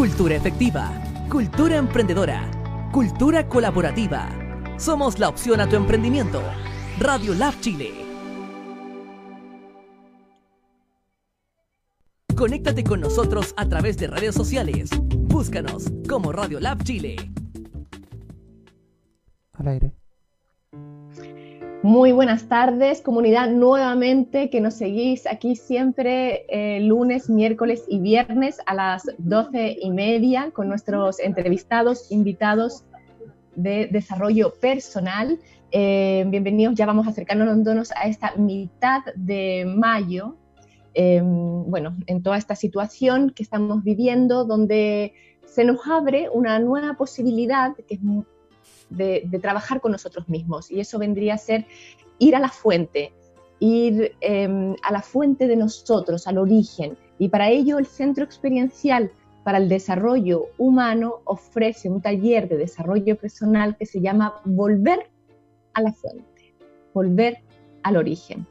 Cultura efectiva, cultura emprendedora, cultura colaborativa. Somos la opción a tu emprendimiento. Radio Lab Chile. Conéctate con nosotros a través de redes sociales. Búscanos como Radio Lab Chile. Muy buenas tardes, comunidad, nuevamente que nos seguís aquí siempre eh, lunes, miércoles y viernes a las doce y media con nuestros entrevistados, invitados de desarrollo personal. Eh, bienvenidos, ya vamos acercándonos a esta mitad de mayo. Em, bueno, en toda esta situación que estamos viviendo, donde se nos abre una nueva posibilidad que es de, trabajar con nosotros mismos. Y eso vendría a ser ir a la fuente, ir em, a la fuente de nosotros, al origen. Y para ello el Centro Experiencial para el Desarrollo Humano ofrece un taller de desarrollo personal que se llama Volver a la fuente, volver al origen.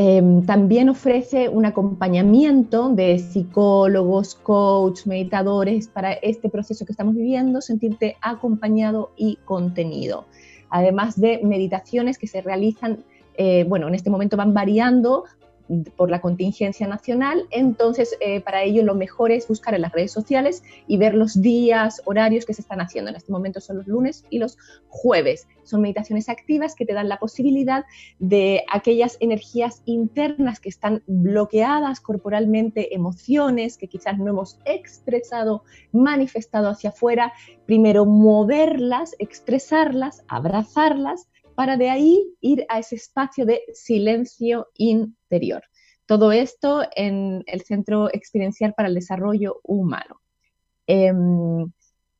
Em, también ofrece un acompañamiento de psicólogos, coach, meditadores para este proceso que estamos viviendo, sentirte acompañado y contenido. Además de meditaciones que se realizan, eh, bueno, en este momento van variando por la contingencia nacional. Entonces, eh, para ello lo mejor es buscar en las redes sociales y ver los días, horarios que se están haciendo. En este momento son los lunes y los jueves. Son meditaciones activas que te dan la posibilidad de aquellas energías internas que están bloqueadas corporalmente, emociones que quizás no hemos expresado, manifestado hacia afuera, primero moverlas, expresarlas, abrazarlas para de ahí ir a ese espacio de silencio interior. Todo esto en el Centro Experiencial para el Desarrollo Humano. Em,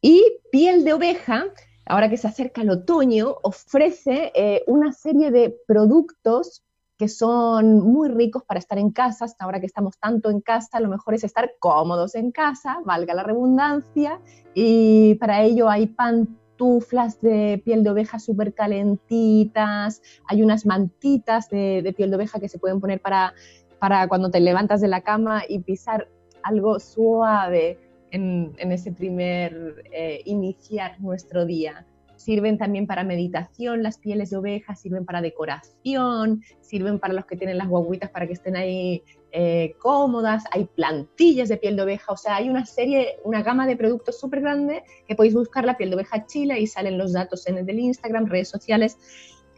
y Piel de Oveja, ahora que se acerca el otoño, ofrece eh, una serie de productos que son muy ricos para estar en casa, ahora que estamos tanto en casa, lo mejor es estar cómodos en casa, valga la redundancia, y para ello hay pan tuflas de piel de oveja súper calentitas, hay unas mantitas de, piel de oveja que se pueden poner para, para cuando te levantas de la cama y pisar algo suave en, ese primer eh, iniciar nuestro día. Sirven también para meditación, las pieles de oveja sirven para decoración, sirven para los que tienen las guaguitas para que estén ahí eh, cómodas, hay plantillas de piel de oveja, o sea, hay una serie, una gama de productos súper grande que podéis buscar la piel de oveja Chile y salen los datos en el Instagram, redes sociales,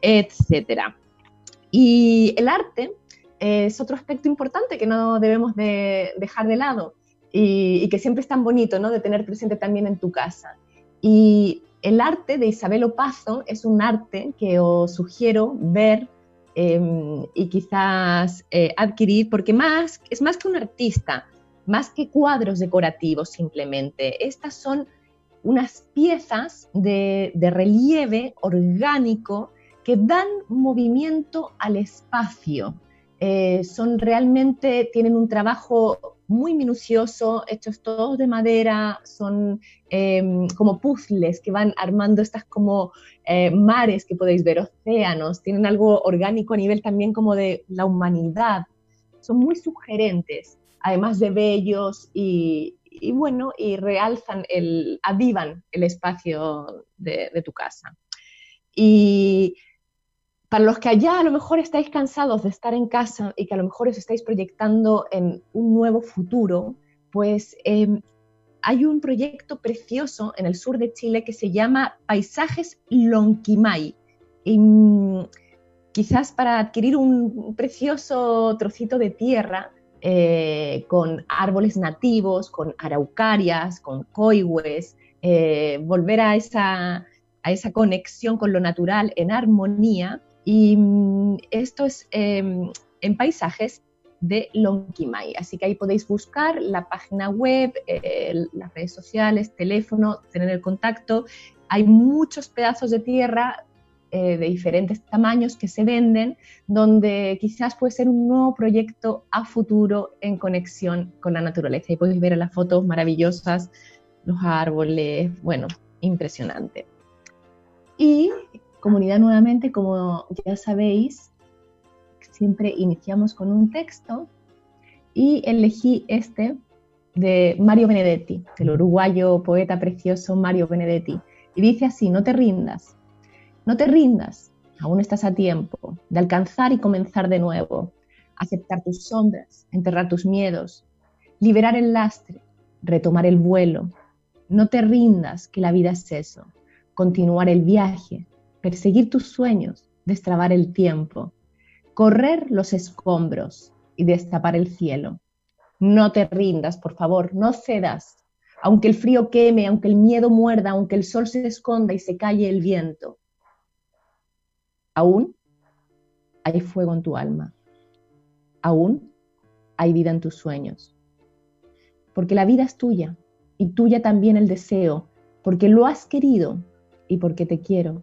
etcétera. Y el arte es otro aspecto importante que no debemos de dejar de lado y, y, que siempre es tan bonito, ¿no? De tener presente también en tu casa. Y el arte de Isabel Opazo es un arte que os sugiero ver, Em, y quizás eh, adquirir, porque más, es más que un artista, más que cuadros decorativos simplemente. Estas son unas piezas de, relieve orgánico que dan movimiento al espacio. Eh, son realmente, tienen un trabajo muy minucioso, hechos todos de madera, son em, como puzzles que van armando estas como eh, mares que podéis ver, océanos, tienen algo orgánico a nivel también como de la humanidad, son muy sugerentes, además de bellos y, bueno, y realzan, el, avivan el espacio de, de tu casa. Y para los que allá a lo mejor estáis cansados de estar en casa y que a lo mejor os estáis proyectando en un nuevo futuro, pues em, hay un proyecto precioso en el sur de Chile que se llama Paisajes Lonquimay. Y, mm, quizás para adquirir un precioso trocito de tierra eh, con árboles nativos, con araucarias, con coihues, eh, volver a esa, a esa conexión con lo natural en armonía, y mm, esto es em, en paisajes de Lonquimay. Así que ahí podéis buscar la página web, las redes sociales, teléfono, tener el contacto. Hay muchos pedazos de tierra eh, de diferentes tamaños que se venden, donde quizás puede ser un nuevo proyecto a futuro en conexión con la naturaleza. Y podéis ver las fotos maravillosas, los árboles, bueno, impresionante. Y comunidad nuevamente, como ya sabéis, siempre iniciamos con un texto y elegí este de Mario Benedetti, del uruguayo poeta precioso Mario Benedetti. Y dice así, no te rindas, no te rindas, aún estás a tiempo de alcanzar y comenzar de nuevo, aceptar tus sombras, enterrar tus miedos, liberar el lastre, retomar el vuelo. No te rindas, que la vida es eso, continuar el viaje, perseguir tus sueños, destrabar el tiempo, correr los escombros y destapar el cielo. No te rindas, por favor, no cedas. Aunque el frío queme, aunque el miedo muerda, aunque el sol se esconda y se calle el viento, aún hay fuego en tu alma. Aún hay vida en tus sueños. Porque la vida es tuya y tuya también el deseo, porque lo has querido y porque te quiero,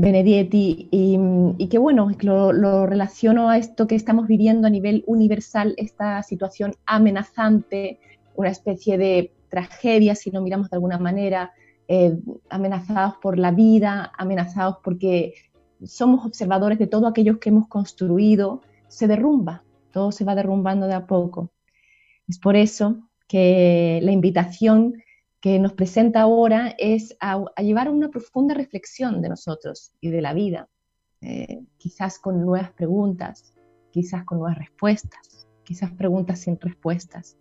Benedetti y, que bueno, lo, lo, relaciono a esto que estamos viviendo a nivel universal, esta situación amenazante una especie de tragedia, si lo miramos de alguna manera, eh, amenazados por la vida, amenazados porque somos observadores de todo aquello que hemos construido, se derrumba, todo se va derrumbando de a poco. Es por eso que la invitación que nos presenta ahora es a, llevar a una profunda reflexión de nosotros y de la vida, eh, quizás con nuevas preguntas, quizás con nuevas respuestas, quizás preguntas sin respuestas.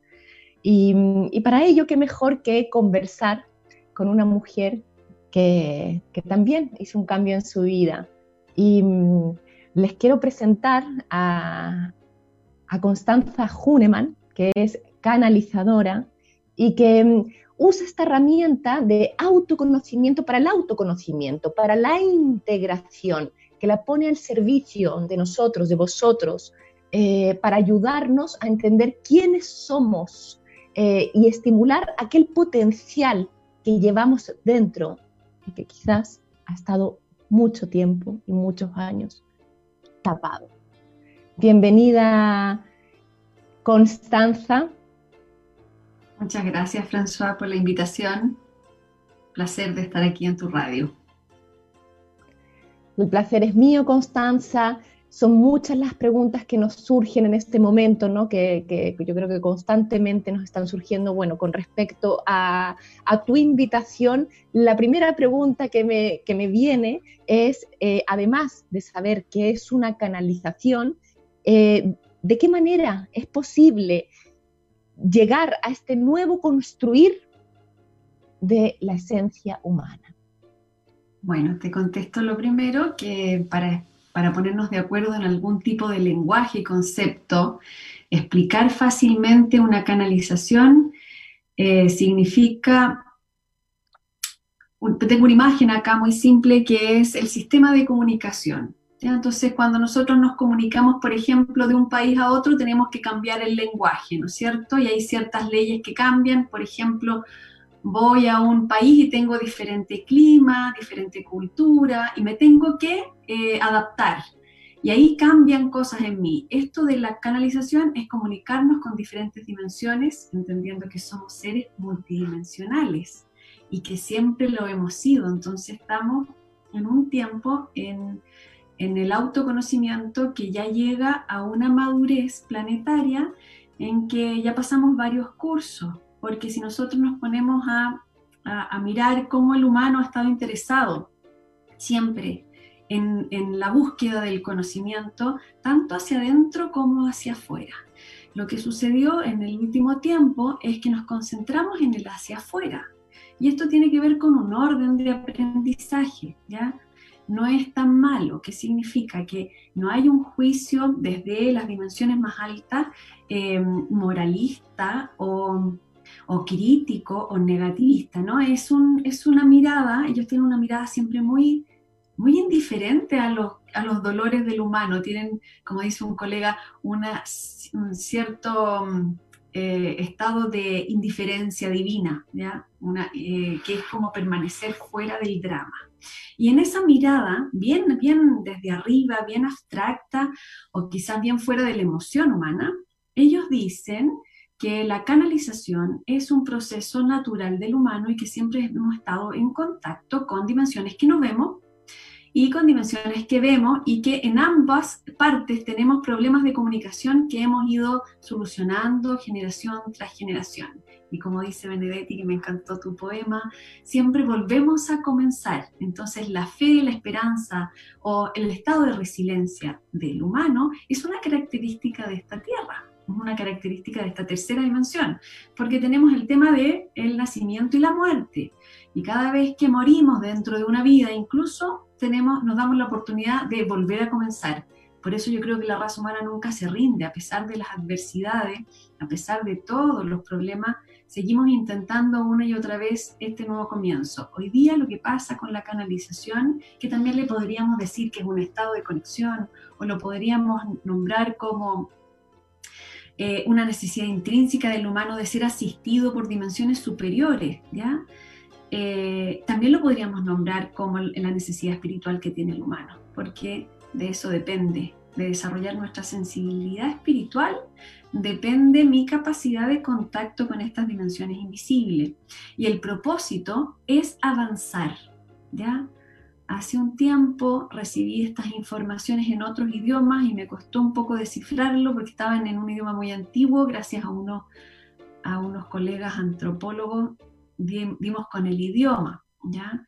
Y, para ello, qué mejor que conversar con una mujer que, también hizo un cambio en su vida. Y mm, les quiero presentar a, a Constanza Huneman, que es canalizadora y que mm, usa esta herramienta de autoconocimiento para el autoconocimiento, para la integración, que la pone al servicio de nosotros, de vosotros, eh, para ayudarnos a entender quiénes somos eh, y estimular aquel potencial que llevamos dentro y que quizás ha estado mucho tiempo y muchos años tapado. Bienvenida, Constanza. Muchas gracias, François, por la invitación. Placer de estar aquí en tu radio. El placer es mío, Constanza son muchas las preguntas que nos surgen en este momento, ¿no? que, yo creo que constantemente nos están surgiendo. Bueno, con respecto a, tu invitación, la primera pregunta que me, me viene es, eh, además de saber qué es una canalización, eh, ¿de qué manera es posible llegar a este nuevo construir de la esencia humana? Bueno, te contesto lo primero, que para para ponernos de acuerdo en algún tipo de lenguaje y concepto, explicar fácilmente una canalización eh, significa, tengo una imagen acá muy simple que es el sistema de comunicación. Entonces, cuando nosotros nos comunicamos, por ejemplo, de un país a otro, tenemos que cambiar el lenguaje, ¿no es cierto? Y hay ciertas leyes que cambian, por ejemplo, voy a un país y tengo diferente clima, diferente cultura y me tengo que eh, adaptar. Y ahí cambian cosas en mí. Esto de la canalización es comunicarnos con diferentes dimensiones, entendiendo que somos seres multidimensionales y que siempre lo hemos sido. Entonces estamos en un tiempo en, en el autoconocimiento que ya llega a una madurez planetaria en que ya pasamos varios cursos porque si nosotros nos ponemos a, mirar cómo el humano ha estado interesado siempre en, la búsqueda del conocimiento, tanto hacia adentro como hacia afuera. Lo que sucedió en el último tiempo es que nos concentramos en el hacia afuera Y esto tiene que ver con un orden de aprendizaje, ¿ya? No es tan malo, que significa que no hay un juicio desde las dimensiones más altas eh, moralista o, o, crítico o negativista, ¿no? Es, un, es una mirada, ellos tienen una mirada siempre muy muy indiferente a los, a los dolores del humano, tienen, como dice un colega, una, un cierto eh, estado de indiferencia divina, ¿ya? Eh, que es como permanecer fuera del drama. Y en esa mirada, bien, bien desde arriba, bien abstracta o quizás bien fuera de la emoción humana, ellos dicen que la canalización es un proceso natural del humano y que siempre hemos estado en contacto con dimensiones que no vemos, y con dimensiones que vemos y que en ambas partes tenemos problemas de comunicación que hemos ido solucionando generación tras generación. Y como dice Benedetti, que me encantó tu poema, siempre volvemos a comenzar. Entonces la fe, la esperanza o el estado de resiliencia del humano es una característica de esta tierra una característica de esta tercera dimensión, porque tenemos el tema de el nacimiento y la muerte. Y cada vez que morimos dentro de una vida, incluso tenemos, nos damos la oportunidad de volver a comenzar. Por eso yo creo que la raza humana nunca se rinde, a pesar de las adversidades, a pesar de todos los problemas, seguimos intentando una y otra vez este nuevo comienzo. Hoy día lo que pasa con la canalización, que también le podríamos decir que es un estado de conexión, o lo podríamos nombrar como eh, una necesidad intrínseca del humano de ser asistido por dimensiones superiores, ¿ya? Eh, también lo podríamos nombrar como la necesidad espiritual que tiene el humano, porque de eso depende, de desarrollar nuestra sensibilidad espiritual, depende mi capacidad de contacto con estas dimensiones invisibles. Y el propósito es avanzar, ¿ya? Hace un tiempo recibí estas informaciones en otros idiomas y me costó un poco descifrarlo porque estaban en un idioma muy antiguo, gracias a, uno, a unos colegas antropólogos dimos con el idioma, ¿ya?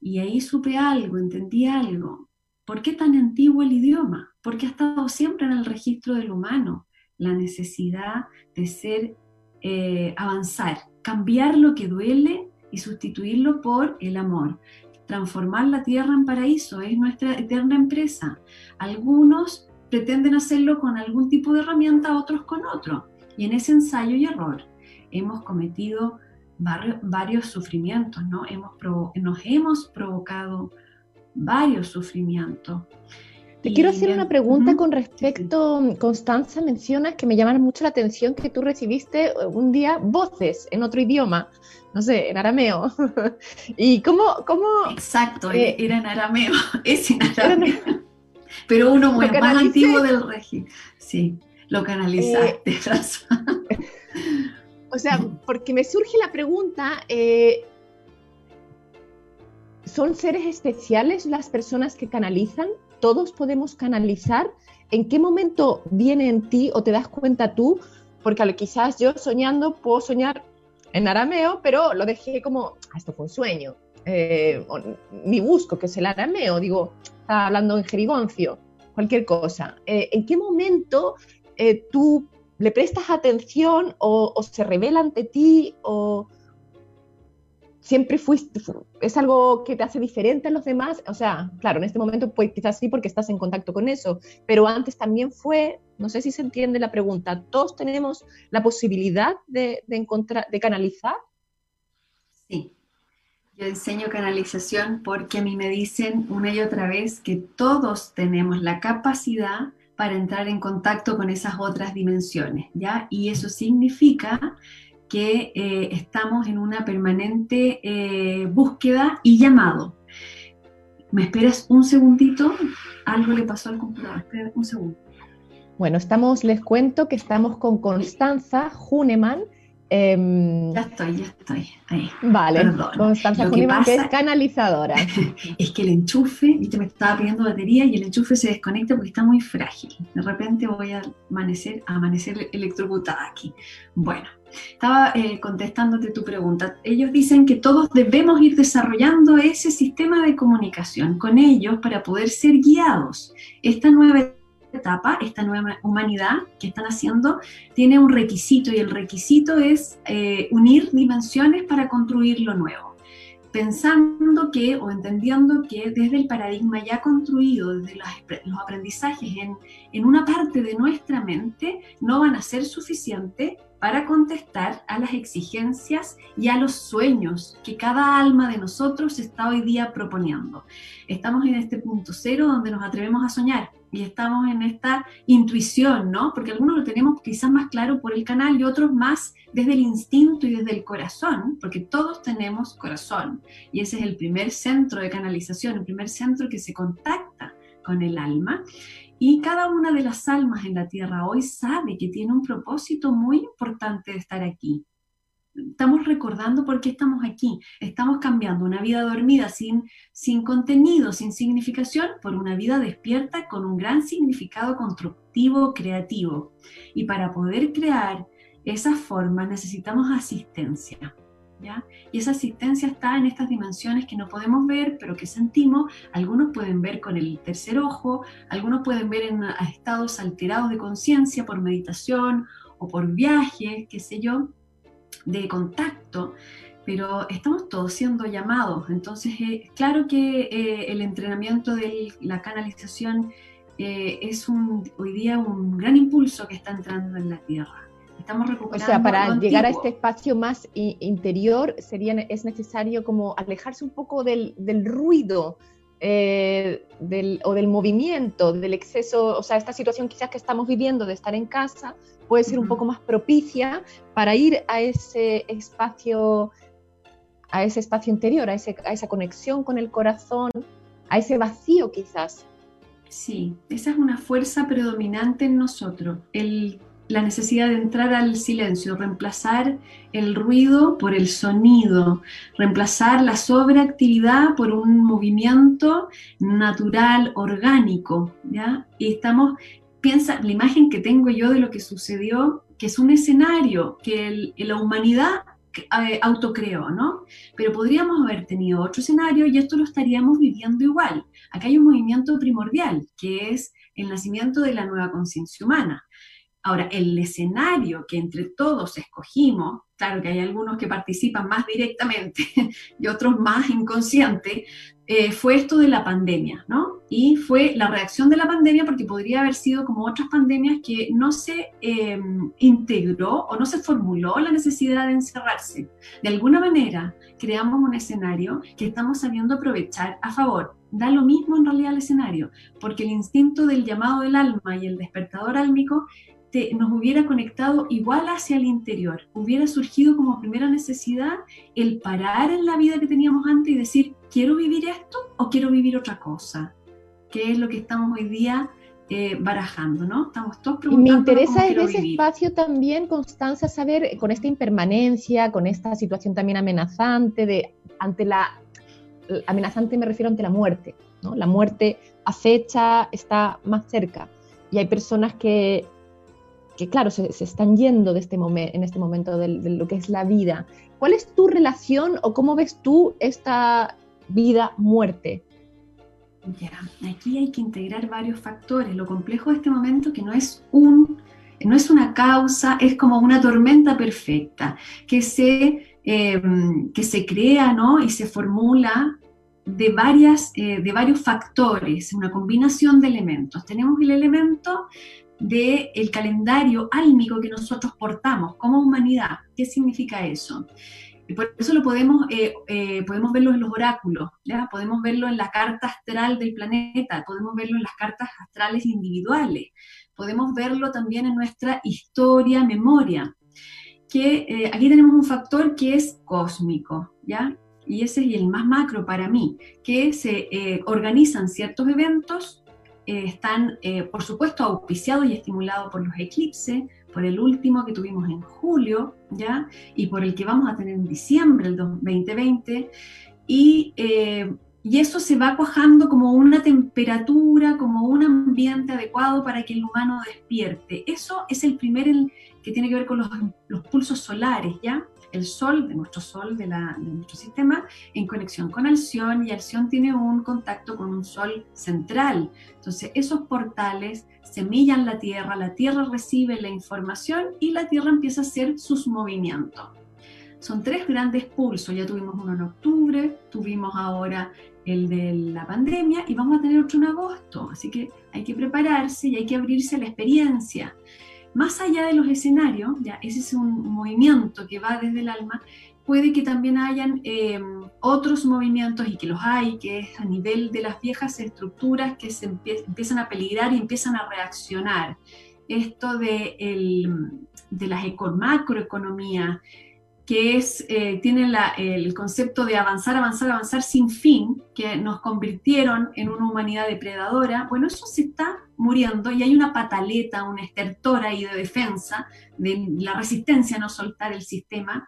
Y ahí supe algo, entendí algo. ¿Por qué tan antiguo el idioma? Porque ha estado siempre en el registro del humano la necesidad de ser, eh, avanzar, cambiar lo que duele y sustituirlo por el amor. Transformar la tierra en paraíso es nuestra eterna empresa. Algunos pretenden hacerlo con algún tipo de herramienta, otros con otro. Y en ese ensayo y error hemos cometido varios, sufrimientos, ¿no? Hemos nos hemos provocado varios sufrimientos. Te quiero hacer una pregunta con respecto, Constanza, mencionas que me llaman mucho la atención que tú recibiste eh, un día voces en otro idioma, no sé, en arameo. ¿Y cómo...? cómo Exacto, eh, era en arameo, es en arameo. Pero uno muy, más antiguo del régimen. Sí, lo canalizaste, eh, O sea, porque me surge la pregunta, eh, ¿son seres especiales las personas que canalizan? ¿Todos podemos canalizar? ¿En qué momento viene en ti o te das cuenta tú? Porque quizás yo soñando puedo soñar en arameo, pero lo dejé como, ah, esto fue un sueño. Eh, ni busco que es el arameo, digo, estaba hablando en jerigoncio, cualquier cosa. Eh, ¿En qué momento tú le prestas atención o, se revela ante ti o siempre fuiste, es algo que te hace diferente a los demás, o sea, claro, en este momento pues quizás sí porque estás en contacto con eso, pero antes también fue, no sé si se entiende la pregunta, ¿todos tenemos la posibilidad de, encontrar, de canalizar? Sí, yo enseño canalización porque a mí me dicen una y otra vez que todos tenemos la capacidad para entrar en contacto con esas otras dimensiones, ¿ya? Y eso significa que eh, estamos en una permanente eh, búsqueda y llamado. ¿Me esperas un segundito? Algo le pasó al computador. Espera un segundo. Bueno, estamos, les cuento que estamos con Constanza Huneman, Em, ya estoy, ya estoy. Ahí. Vale, Constanza que, es canalizadora. es que el enchufe, viste, me estaba pidiendo batería y el enchufe se desconecta porque está muy frágil. De repente voy a amanecer, a amanecer electrocutada aquí. Bueno, estaba eh, contestándote tu pregunta. Ellos dicen que todos debemos ir desarrollando ese sistema de comunicación con ellos para poder ser guiados. Esta nueva etapa, esta nueva humanidad que están haciendo, tiene un requisito y el requisito es eh, unir dimensiones para construir lo nuevo. pensando que o entendiendo que desde el paradigma ya construido, desde los, aprendizajes en, en una parte de nuestra mente, no van a ser suficientes para contestar a las exigencias y a los sueños que cada alma de nosotros está hoy día proponiendo. Estamos en este punto cero donde nos atrevemos a soñar y estamos en esta intuición, ¿no? Porque algunos lo tenemos quizás más claro por el canal y otros más desde el instinto y desde el corazón, porque todos tenemos corazón y ese es el primer centro de canalización, el primer centro que se contacta con el alma. Y cada una de las almas en la tierra hoy sabe que tiene un propósito muy importante de estar aquí. Estamos recordando por qué estamos aquí. Estamos cambiando una vida dormida sin, sin contenido, sin significación, por una vida despierta con un gran significado constructivo, creativo. Y para poder crear esas formas necesitamos asistencia. Y esa asistencia está en estas dimensiones que no podemos ver, pero que sentimos. Algunos pueden ver con el tercer ojo, algunos pueden ver en estados alterados de conciencia por meditación o por viajes, qué sé yo, de contacto, pero estamos todos siendo llamados. Entonces, eh, claro que eh, el entrenamiento de la canalización eh, es un, hoy día un gran impulso que está entrando en la Tierra. Estamos recuperando. O sea, para llegar a este espacio más interior sería, es necesario como alejarse un poco del, del ruido eh, del, o del movimiento, del exceso, o sea, esta situación quizás que estamos viviendo de estar en casa puede ser un poco más propicia para ir a ese espacio, a ese espacio interior, a, ese, a esa conexión con el corazón, a ese vacío quizás. Sí, esa es una fuerza predominante en nosotros, el la necesidad de entrar al silencio, reemplazar el ruido por el sonido, reemplazar la sobreactividad por un movimiento natural, orgánico, ¿ya? Y estamos, piensa, la imagen que tengo yo de lo que sucedió, que es un escenario que la humanidad eh, autocreó, ¿no? Pero podríamos haber tenido otro escenario y esto lo estaríamos viviendo igual. Acá hay un movimiento primordial, que es el nacimiento de la nueva conciencia humana. Ahora, el escenario que entre todos escogimos, claro que hay algunos que participan más directamente y otros más inconscientes, eh, fue esto de la pandemia, ¿no? Y fue la reacción de la pandemia porque podría haber sido como otras pandemias que no se em, integró o no se formuló la necesidad de encerrarse. De alguna manera, creamos un escenario que estamos sabiendo aprovechar a favor da lo mismo en realidad el escenario, porque el instinto del llamado del alma y el despertador álmico nos hubiera conectado igual hacia el interior, hubiera surgido como primera necesidad el parar en la vida que teníamos antes y decir, ¿quiero vivir esto o quiero vivir otra cosa? Que es lo que estamos hoy día eh, barajando, ¿no? Estamos todos preguntando. Y me interesa en ese espacio también, Constanza, saber con esta impermanencia, con esta situación también amenazante, de ante la amenazante me refiero ante la muerte, ¿no? La muerte acecha, está más cerca. Y hay personas que que claro, se, están yendo de este en este momento de, lo que es la vida. ¿Cuál es tu relación o cómo ves tú esta vida-muerte? Aquí hay que integrar varios factores. Lo complejo de este momento que no es un, no es una causa, es como una tormenta perfecta que se, em, que se crea ¿no? y se formula de, varias, eh, de varios factores, una combinación de elementos. Tenemos el elemento del el calendario álmico que nosotros portamos como humanidad. ¿Qué significa eso? Y por eso lo podemos, eh, eh, podemos verlo en los oráculos, ¿ya? podemos verlo en la carta astral del planeta, podemos verlo en las cartas astrales individuales, podemos verlo también en nuestra historia, memoria, que eh, aquí tenemos un factor que es cósmico, ¿ya? Y ese es el más macro para mí, que se organizan ciertos eventos eh, están, eh, por supuesto, auspiciados y estimulados por los eclipses, por el último que tuvimos en julio, ¿ya? Y por el que vamos a tener en diciembre del 2020. Y, eh, y eso se va cuajando como una temperatura, como un ambiente adecuado para que el humano despierte. Eso es el primer que tiene que ver con los, los pulsos solares, ¿ya? El Sol, de nuestro Sol, de, nuestro sistema, en conexión con Alción y Alción tiene un contacto con un Sol central. Entonces, esos portales semillan la Tierra, la Tierra recibe la información y la Tierra empieza a hacer sus movimientos. son tres grandes pulsos. Ya tuvimos uno en octubre, tuvimos ahora el de la pandemia y vamos a tener otro en agosto. Así que hay que prepararse y hay que abrirse a la experiencia. Más allá de los escenarios, ya ese es un movimiento que va desde el alma, puede que también hayan em, otros movimientos y que los hay, que es a nivel de las viejas estructuras que se empiezan a peligrar y empiezan a reaccionar. Esto de, el, de las macroeconomías, que es, eh, tienen el concepto de avanzar, avanzar, avanzar sin fin, que nos convirtieron en una humanidad depredadora, bueno, eso se está muriendo y hay una pataleta, una estertora ahí de defensa, de la resistencia a no soltar el sistema,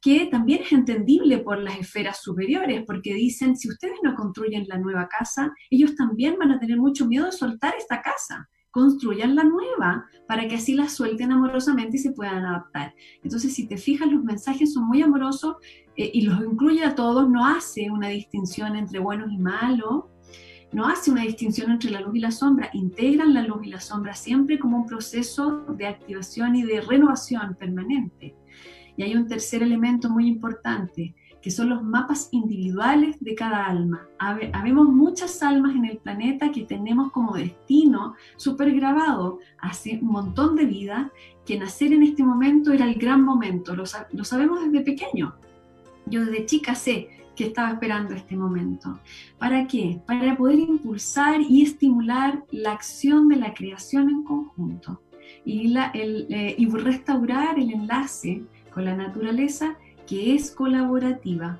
que también es entendible por las esferas superiores, porque dicen, si ustedes no construyen la nueva casa, ellos también van a tener mucho miedo de soltar esta casa. Construyan la nueva para que así la suelten amorosamente y se puedan adaptar. Entonces, si te fijas, los mensajes son muy amorosos eh, y los incluye a todos, no hace una distinción entre buenos y malos, no hace una distinción entre la luz y la sombra, integran la luz y la sombra siempre como un proceso de activación y de renovación permanente. Y hay un tercer elemento muy importante, que son los mapas individuales de cada alma. Habemos muchas almas en el planeta que tenemos como destino súper grabado hace un montón de vida que nacer en este momento era el gran momento, lo, lo sabemos desde pequeño. Yo desde chica sé que estaba esperando este momento. ¿Para qué? Para poder impulsar y estimular la acción de la creación en conjunto y, la, el, eh, y restaurar el enlace con la naturaleza que es colaborativa,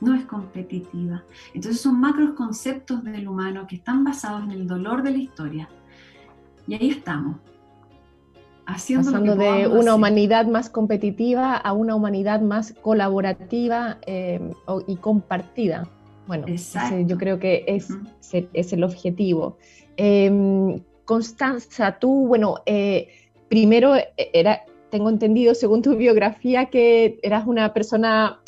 no es competitiva. Entonces son macros conceptos del humano que están basados en el dolor de la historia. Y ahí estamos. Haciendo Pasando de una humanidad más competitiva a una humanidad más colaborativa eh, y compartida. Bueno, yo creo que es, es el objetivo. Em, Constanza, tú, bueno, eh, primero eh, era, tengo entendido, según tu biografía, que eras una persona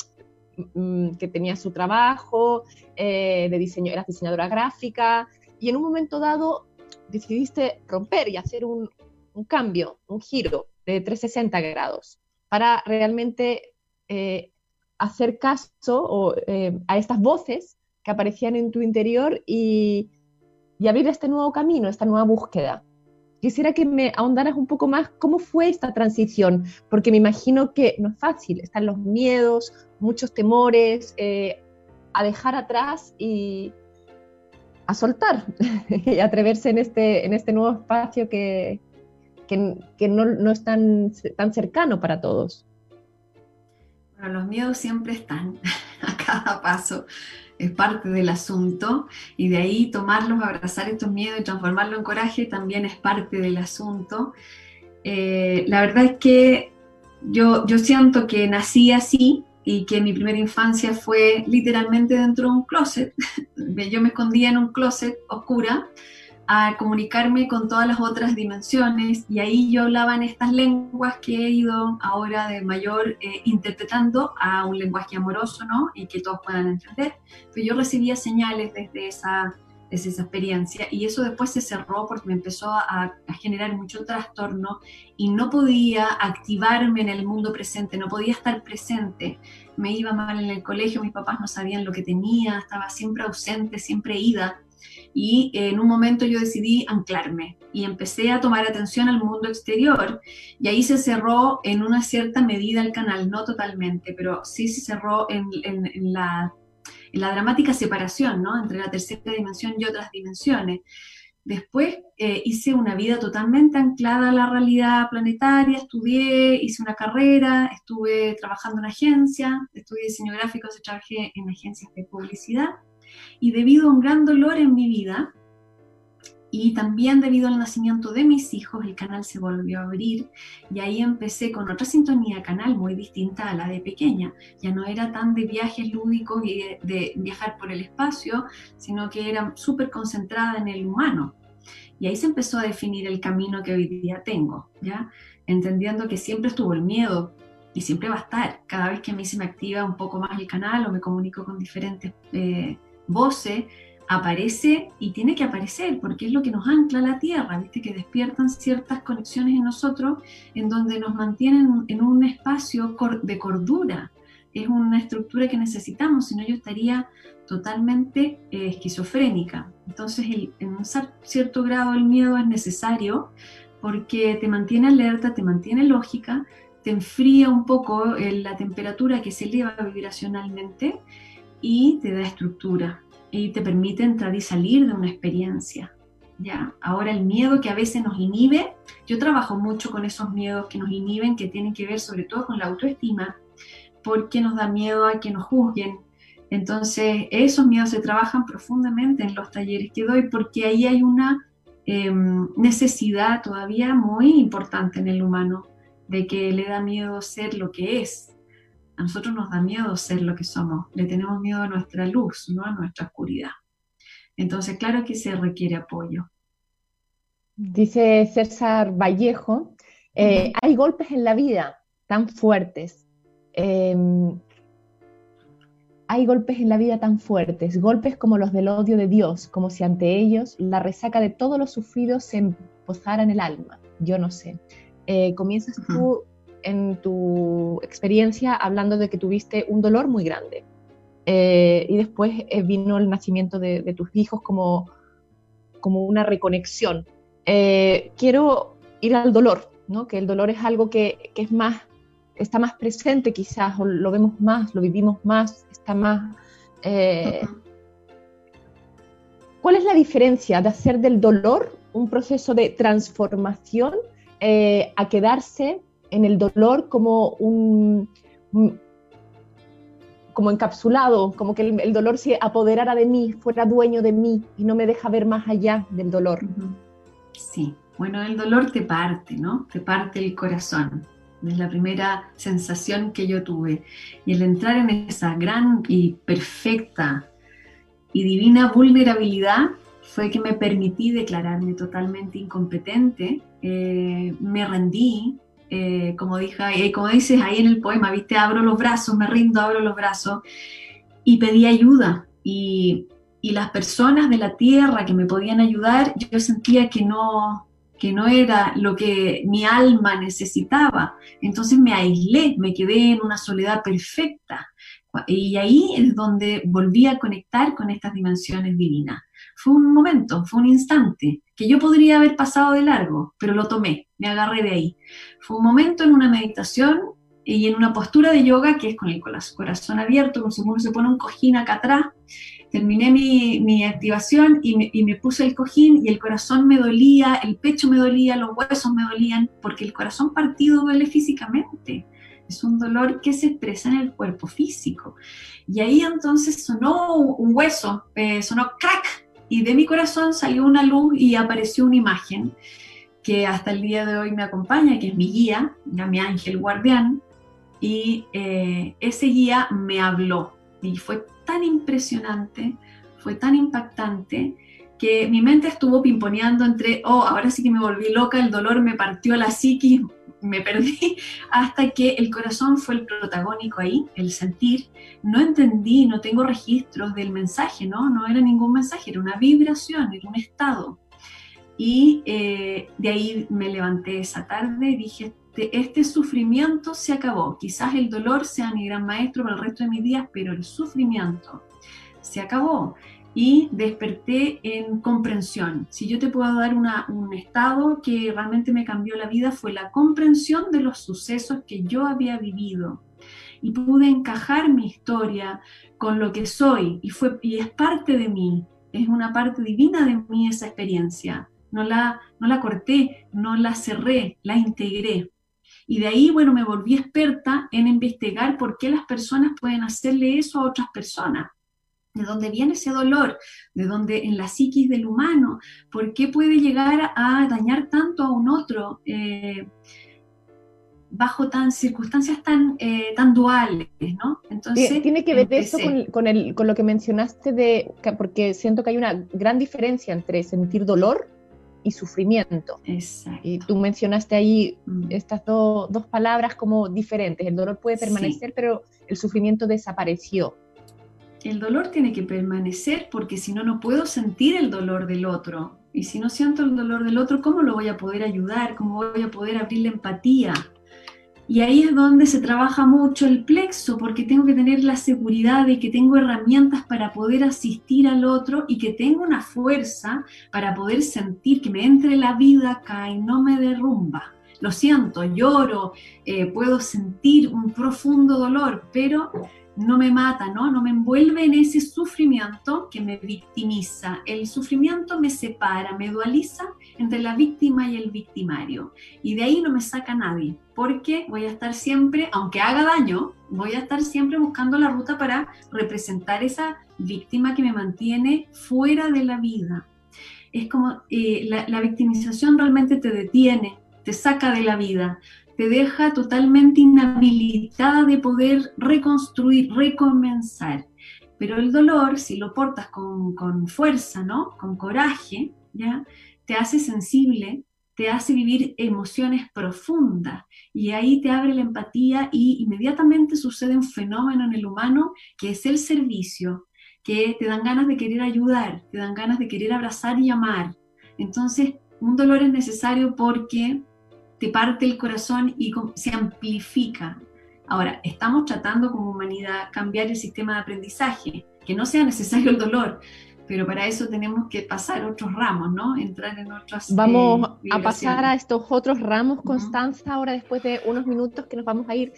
mm, que tenía su trabajo eh, de diseño, eras diseñadora gráfica y en un momento dado decidiste romper y hacer un, cambio, un giro de 360 grados para realmente eh, hacer caso eh, a estas voces que aparecían en tu interior y, y abrir este nuevo camino, esta nueva búsqueda. Quisiera que me ahondaras un poco más cómo fue esta transición, porque me imagino que no es fácil, están los miedos, muchos temores, eh, a dejar atrás y a soltar y atreverse en este, en este nuevo espacio que, que, no, no, es tan, tan cercano para todos. Bueno, los miedos siempre están a cada paso es parte del asunto y de ahí tomarlos, abrazar estos miedos y transformarlo en coraje también es parte del asunto. Eh, la verdad es que yo, yo siento que nací así y que mi primera infancia fue literalmente dentro de un closet. yo me escondía en un closet oscura a comunicarme con todas las otras dimensiones y ahí yo hablaba en estas lenguas que he ido ahora de mayor eh, interpretando a un lenguaje amoroso, ¿no? Y que todos puedan entender. Pero yo recibía señales desde esa, desde esa experiencia y eso después se cerró porque me empezó a, a generar mucho trastorno y no podía activarme en el mundo presente, no podía estar presente. Me iba mal en el colegio, mis papás no sabían lo que tenía, estaba siempre ausente, siempre ida y en un momento yo decidí anclarme y empecé a tomar atención al mundo exterior y ahí se cerró en una cierta medida el canal, no totalmente, pero sí se cerró en, la, dramática separación ¿no? entre la tercera dimensión y otras dimensiones. Después eh, hice una vida totalmente anclada a la realidad planetaria, estudié, hice una carrera, estuve trabajando en agencia, estudié diseño gráfico, trabajé en agencias de publicidad y debido a un gran dolor en mi vida, y también debido al nacimiento de mis hijos, el canal se volvió a abrir y ahí empecé con otra sintonía canal muy distinta a la de pequeña. Ya no era tan de viajes lúdicos y de, viajar por el espacio, sino que era súper concentrada en el humano. Y ahí se empezó a definir el camino que hoy día tengo, ¿ya? Entendiendo que siempre estuvo el miedo y siempre va a estar. Cada vez que a mí se me activa un poco más el canal o me comunico con diferentes... Eh, voce aparece y tiene que aparecer porque es lo que nos ancla a la tierra, ¿viste? que despiertan ciertas conexiones en nosotros en donde nos mantienen en un espacio de cordura. es una estructura que necesitamos, si no yo estaría totalmente eh, esquizofrénica. Entonces, en un cierto grado el miedo es necesario porque te mantiene alerta, te mantiene lógica, te enfría un poco eh, la temperatura que se eleva vibracionalmente y te da estructura y te permite entrar y salir de una experiencia. ¿ya? Ahora el miedo que a veces nos inhibe, yo trabajo mucho con esos miedos que nos inhiben, que tienen que ver sobre todo con la autoestima, porque nos da miedo a que nos juzguen. Entonces, esos miedos se trabajan profundamente en los talleres que doy porque ahí hay una em, necesidad todavía muy importante en el humano de que le da miedo ser lo que es. A nosotros nos da miedo ser lo que somos, le tenemos miedo a nuestra luz, no a nuestra oscuridad. Entonces, claro que se requiere apoyo. Dice César Vallejo, eh, hay golpes en la vida tan fuertes. Em, hay golpes en la vida tan fuertes, golpes como los del odio de Dios, como si ante ellos la resaca de todos los sufridos se empozara en el alma. Yo no sé. Eh, comienzas tú en tu experiencia hablando de que tuviste un dolor muy grande. Eh, y después eh, vino el nacimiento de, tus hijos como, como una reconexión. quiero ir al dolor, ¿no? que el dolor es algo que, que, es más, está más presente quizás, o lo vemos más, lo vivimos más, está más... ¿Cuál es la diferencia de hacer del dolor un proceso de transformación eh, a quedarse en el dolor como un, como encapsulado, como que el, dolor se apoderara de mí, fuera dueño de mí y no me deja ver más allá del dolor. Sí, bueno, el dolor te parte, ¿no? Te parte el corazón. Es la primera sensación que yo tuve. Y el entrar en esa gran y perfecta y divina vulnerabilidad fue que me permití declararme totalmente incompetente, eh, me rendí, eh, como, dije, como dices ahí en el poema, viste, abro los brazos, me rindo, abro los brazos, y pedí ayuda. Y, y las personas de la tierra que me podían ayudar, yo sentía que no, que no era lo que mi alma necesitaba. Entonces me aislé, me quedé en una soledad perfecta. Y ahí es donde volví a conectar con estas dimensiones divinas. Fue un momento, fue un instante que yo podría haber pasado de largo, pero lo tomé, me agarré de ahí. Fue un momento en una meditación y en una postura de yoga que es con el corazón abierto, como si uno se pone un cojín acá atrás. Terminé mi, activación y me, y me, puse el cojín y el corazón me dolía, el pecho me dolía, los huesos me dolían, porque el corazón partido duele físicamente. Es un dolor que se expresa en el cuerpo físico. Y ahí entonces sonó un hueso, eh, sonó crack, y de mi corazón salió una luz y apareció una imagen que hasta el día de hoy me acompaña, que es mi guía, mi ángel guardián, y eh, ese guía me habló y fue tan impresionante, fue tan impactante, que mi mente estuvo pimponeando entre, oh, ahora sí que me volví loca, el dolor me partió la psiquis, me perdí hasta que el corazón fue el protagónico ahí, el sentir. No entendí, no tengo registros del mensaje, ¿no? No era ningún mensaje, era una vibración, era un estado. Y eh, de ahí me levanté esa tarde y dije, este, este, sufrimiento se acabó. Quizás el dolor sea mi gran maestro para el resto de mis días, pero el sufrimiento se acabó y desperté en comprensión. Si yo te puedo dar un estado que realmente me cambió la vida fue la comprensión de los sucesos que yo había vivido y pude encajar mi historia con lo que soy y, fue, y es parte de mí, es una parte divina de mí esa experiencia. No la, no la corté, no la cerré, la integré. Y de ahí, bueno, me volví experta en investigar por qué las personas pueden hacerle eso a otras personas de dónde viene ese dolor, de dónde en la psiquis del humano, por qué puede llegar a dañar tanto a un otro eh, bajo tan circunstancias tan, eh, tan duales, ¿no? Entonces tiene que ver eso con, el, con, lo que mencionaste de porque siento que hay una gran diferencia entre sentir dolor y sufrimiento. Exacto. Y tú mencionaste ahí mm. estas dos palabras como diferentes. El dolor puede permanecer, pero el sufrimiento desapareció el dolor tiene que permanecer porque si no, no puedo sentir el dolor del otro. Y si no siento el dolor del otro, ¿cómo lo voy a poder ayudar? ¿Cómo voy a poder abrir la empatía? Y ahí es donde se trabaja mucho el plexo, porque tengo que tener la seguridad de que tengo herramientas para poder asistir al otro y que tengo una fuerza para poder sentir que me entre la vida acá y no me derrumba. Lo siento, lloro, eh, puedo sentir un profundo dolor, pero no me mata, ¿no? No me envuelve en ese sufrimiento que me victimiza. El sufrimiento me separa, me dualiza entre la víctima y el victimario. Y de ahí no me saca nadie, porque voy a estar siempre, aunque haga daño, voy a estar siempre buscando la ruta para representar esa víctima que me mantiene fuera de la vida. Es como eh, la, la victimización realmente te detiene, te saca de la vida, te deja totalmente inhabilitada de poder reconstruir, recomenzar. Pero el dolor, si lo portas con, fuerza, ¿no? Con coraje, ¿ya? Te hace sensible, te hace vivir emociones profundas y ahí te abre la empatía y inmediatamente sucede un fenómeno en el humano que es el servicio, que te dan ganas de querer ayudar, te dan ganas de querer abrazar y amar. Entonces, un dolor es necesario porque te parte el corazón y se amplifica. Ahora, estamos tratando como humanidad cambiar el sistema de aprendizaje, que no sea necesario el dolor, pero para eso tenemos que pasar otros ramos, ¿no? Entrar en otras. Vamos eh, a pasar a estos otros ramos, Constanza, ahora después de unos minutos que nos vamos a ir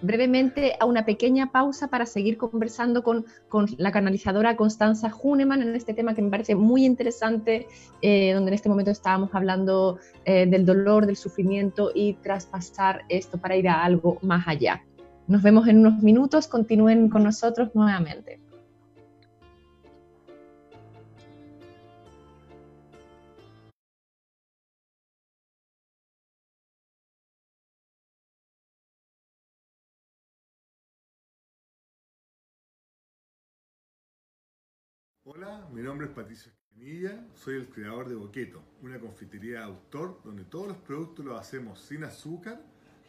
brevemente a una pequeña pausa para seguir conversando con, con, la canalizadora Constanza Huneman en este tema que me parece muy interesante, eh, donde en este momento estábamos hablando eh, del dolor, del sufrimiento y traspasar esto para ir a algo más allá. Nos vemos en unos minutos, continúen con nosotros nuevamente. Hola, mi nombre es Patricio Esquinilla, soy el creador de Boqueto, una confitería de autor donde todos los productos los hacemos sin azúcar,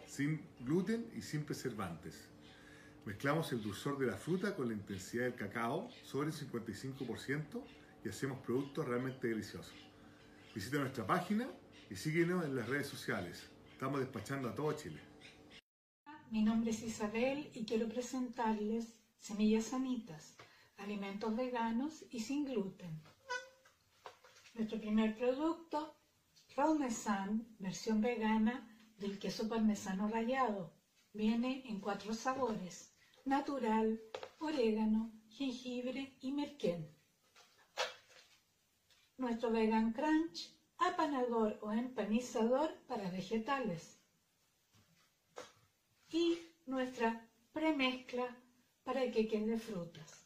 sin gluten y sin preservantes. Mezclamos el dulzor de la fruta con la intensidad del cacao sobre el 55% y hacemos productos realmente deliciosos. Visita nuestra página y síguenos en las redes sociales. Estamos despachando a todo Chile. Mi nombre es Isabel y quiero presentarles Semillas Sanitas alimentos veganos y sin gluten. Nuestro primer producto, Parmesan, versión vegana del queso parmesano rallado. Viene en cuatro sabores, natural, orégano, jengibre y merquén. Nuestro Vegan Crunch, apanador o empanizador para vegetales. Y nuestra premezcla para el que de frutas.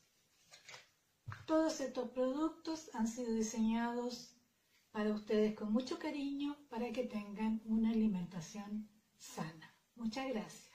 Todos estos productos han sido diseñados para ustedes con mucho cariño para que tengan una alimentación sana. Muchas gracias.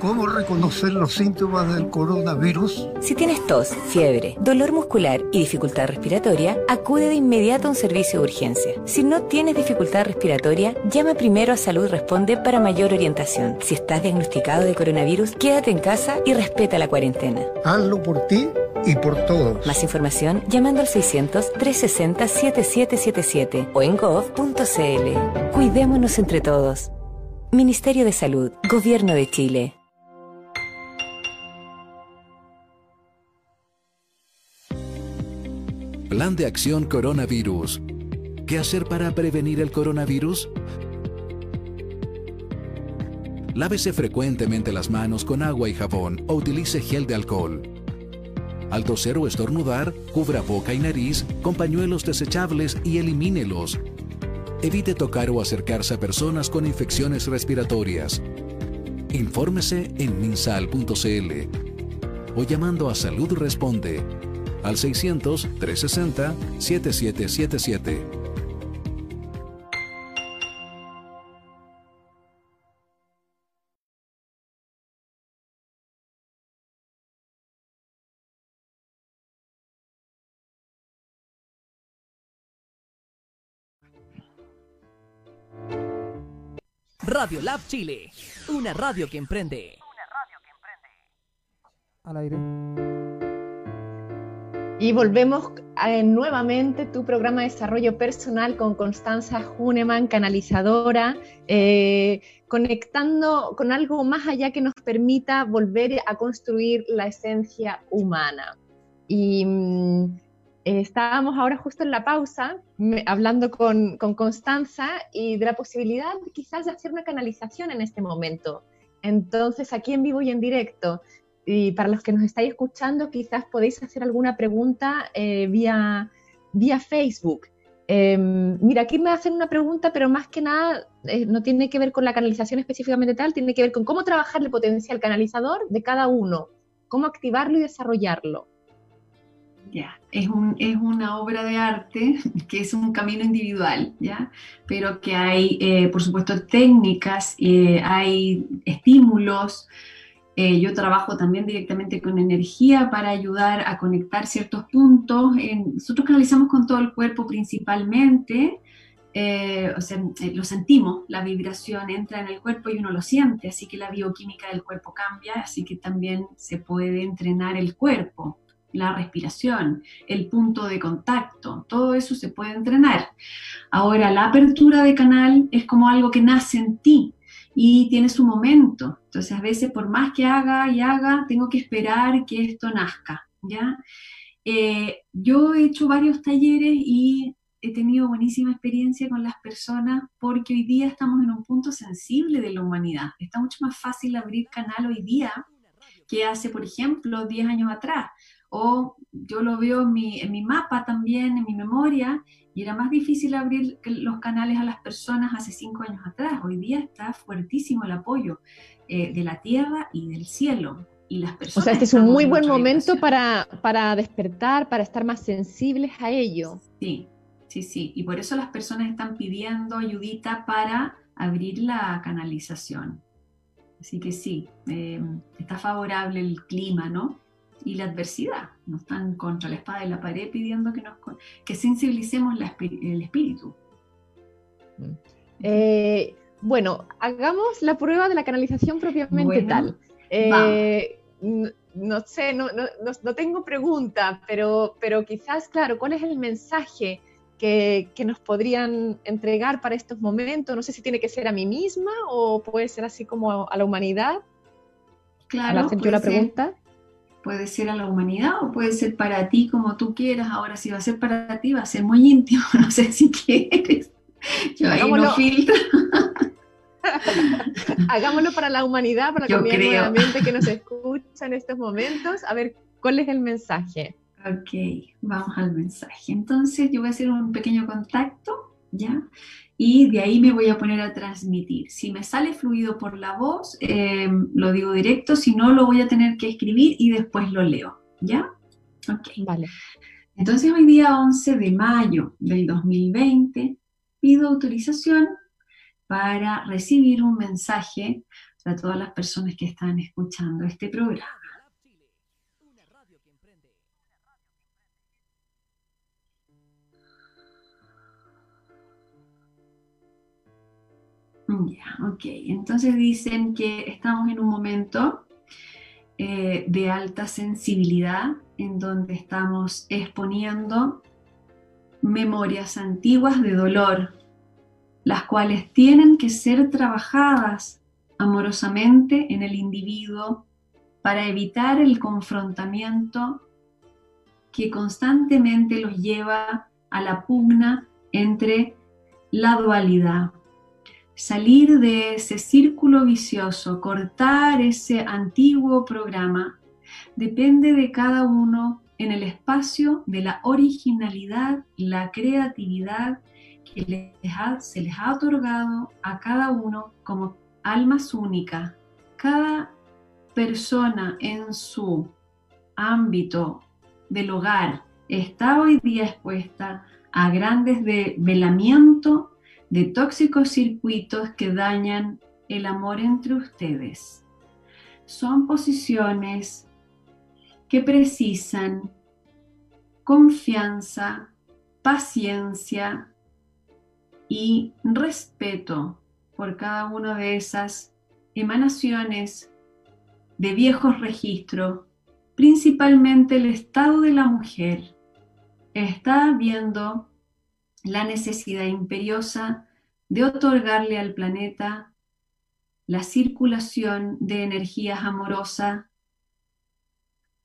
¿Cómo reconocer los síntomas del coronavirus? Si tienes tos, fiebre, dolor muscular y dificultad respiratoria, acude de inmediato a un servicio de urgencia. Si no tienes dificultad respiratoria, llama primero a Salud Responde para mayor orientación. Si estás diagnosticado de coronavirus, quédate en casa y respeta la cuarentena. Hazlo por ti y por todos. Más información llamando al 600-360-7777 o en gov.cl. Cuidémonos entre todos. Ministerio de Salud, Gobierno de Chile. Plan de acción coronavirus. ¿Qué hacer para prevenir el coronavirus? Lávese frecuentemente las manos con agua y jabón o utilice gel de alcohol. Al toser o estornudar, cubra boca y nariz con pañuelos desechables y elimínelos. Evite tocar o acercarse a personas con infecciones respiratorias. Infórmese en minsal.cl o llamando a Salud Responde al 600-360-7777. Radio Lab Chile, una radio que emprende. Al aire. Y volvemos a, nuevamente tu programa de desarrollo personal con Constanza Huneman, canalizadora, eh, conectando con algo más allá que nos permita volver a construir la esencia humana. Y mm, eh, estábamos ahora justo en la pausa hablando con, con Constanza y de la posibilidad quizás de hacer una canalización en este momento. Entonces, aquí en vivo y en directo, y para los que nos estáis escuchando, quizás podéis hacer alguna pregunta eh, vía, vía Facebook. Em, mira, aquí me hacen una pregunta, pero más que nada eh, no tiene que ver con la canalización específicamente tal, tiene que ver con cómo trabajar el potencial canalizador de cada uno, cómo activarlo y desarrollarlo. Ya, es, un, es una obra de arte que es un camino individual, ¿ya? Pero que hay, eh, por supuesto, técnicas, hay estímulos, eh, yo trabajo también directamente con energía para ayudar a conectar ciertos puntos. nosotros canalizamos con todo el cuerpo principalmente, eh, o sea, eh, lo sentimos, la vibración entra en el cuerpo y uno lo siente, así que la bioquímica del cuerpo cambia, así que también se puede entrenar el cuerpo, la respiración, el punto de contacto, todo eso se puede entrenar. Ahora, la apertura de canal es como algo que nace en ti, y tiene su momento. Entonces, a veces, por más que haga y haga, tengo que esperar que esto nazca, ¿ya? Eh, yo he hecho varios talleres y he tenido buenísima experiencia con las personas porque hoy día estamos en un punto sensible de la humanidad. Está mucho más fácil abrir canal hoy día que hace, por ejemplo, 10 años atrás. O yo lo veo en mi, en mi mapa también, en mi memoria, y era más difícil abrir los canales a las personas hace cinco años atrás. Hoy día está fuertísimo el apoyo eh, de la tierra y del cielo. Y las personas o sea, este es un muy buen momento para, para despertar, para estar más sensibles a ello. Sí, sí, sí. Y por eso las personas están pidiendo ayudita para abrir la canalización. Así que sí, eh, está favorable el clima, ¿no? Y la adversidad. No están contra la espada y la pared pidiendo que, nos, que sensibilicemos el espíritu. Eh, bueno, hagamos la prueba de la canalización propiamente tal. Eh, no, sé, no, no, tengo pregunta, pero, pero quizás, claro, ¿cuál es el mensaje que, que, nos podrían entregar para estos momentos? No sé si tiene que ser a mí misma o puede ser así como a la humanidad. Claro. yo la pregunta puede ser a la humanidad o puede ser para ti como tú quieras. Ahora, si va a ser para ti, va a ser muy íntimo, no sé si quieres. Yo ahí no filtro. Hagámoslo para la humanidad, para la comunidad que nos escucha en estos momentos. A ver, ¿cuál es el mensaje? Ok, vamos al mensaje. Entonces, yo voy a hacer un pequeño contacto, ¿ya? Y de ahí me voy a poner a transmitir. Si me sale fluido por la voz, eh, lo digo directo, si no, lo voy a tener que escribir y después lo leo, ¿ya? Ok. Vale. Entonces hoy día 11 de mayo del 2020 pido autorización para recibir un mensaje para todas las personas que están escuchando este programa. Ok. Entonces dicen que estamos en un momento eh, de alta sensibilidad en donde estamos exponiendo memorias antiguas de dolor, las cuales tienen que ser trabajadas amorosamente en el individuo para evitar el confrontamiento que constantemente los lleva a la pugna entre la dualidad salir de ese círculo vicioso, cortar ese antiguo programa, depende de cada uno en el espacio de la originalidad, la creatividad que se les ha otorgado a cada uno como almas únicas. Cada persona en su ámbito del hogar está hoy día expuesta a grandes develamientos de tóxicos circuitos que dañan el amor entre ustedes. Son posiciones que precisan confianza, paciencia y respeto por cada una de esas emanaciones de viejos registros principalmente el estado de la mujer está viendo la necesidad imperiosa de otorgarle al planeta la circulación de energías amorosas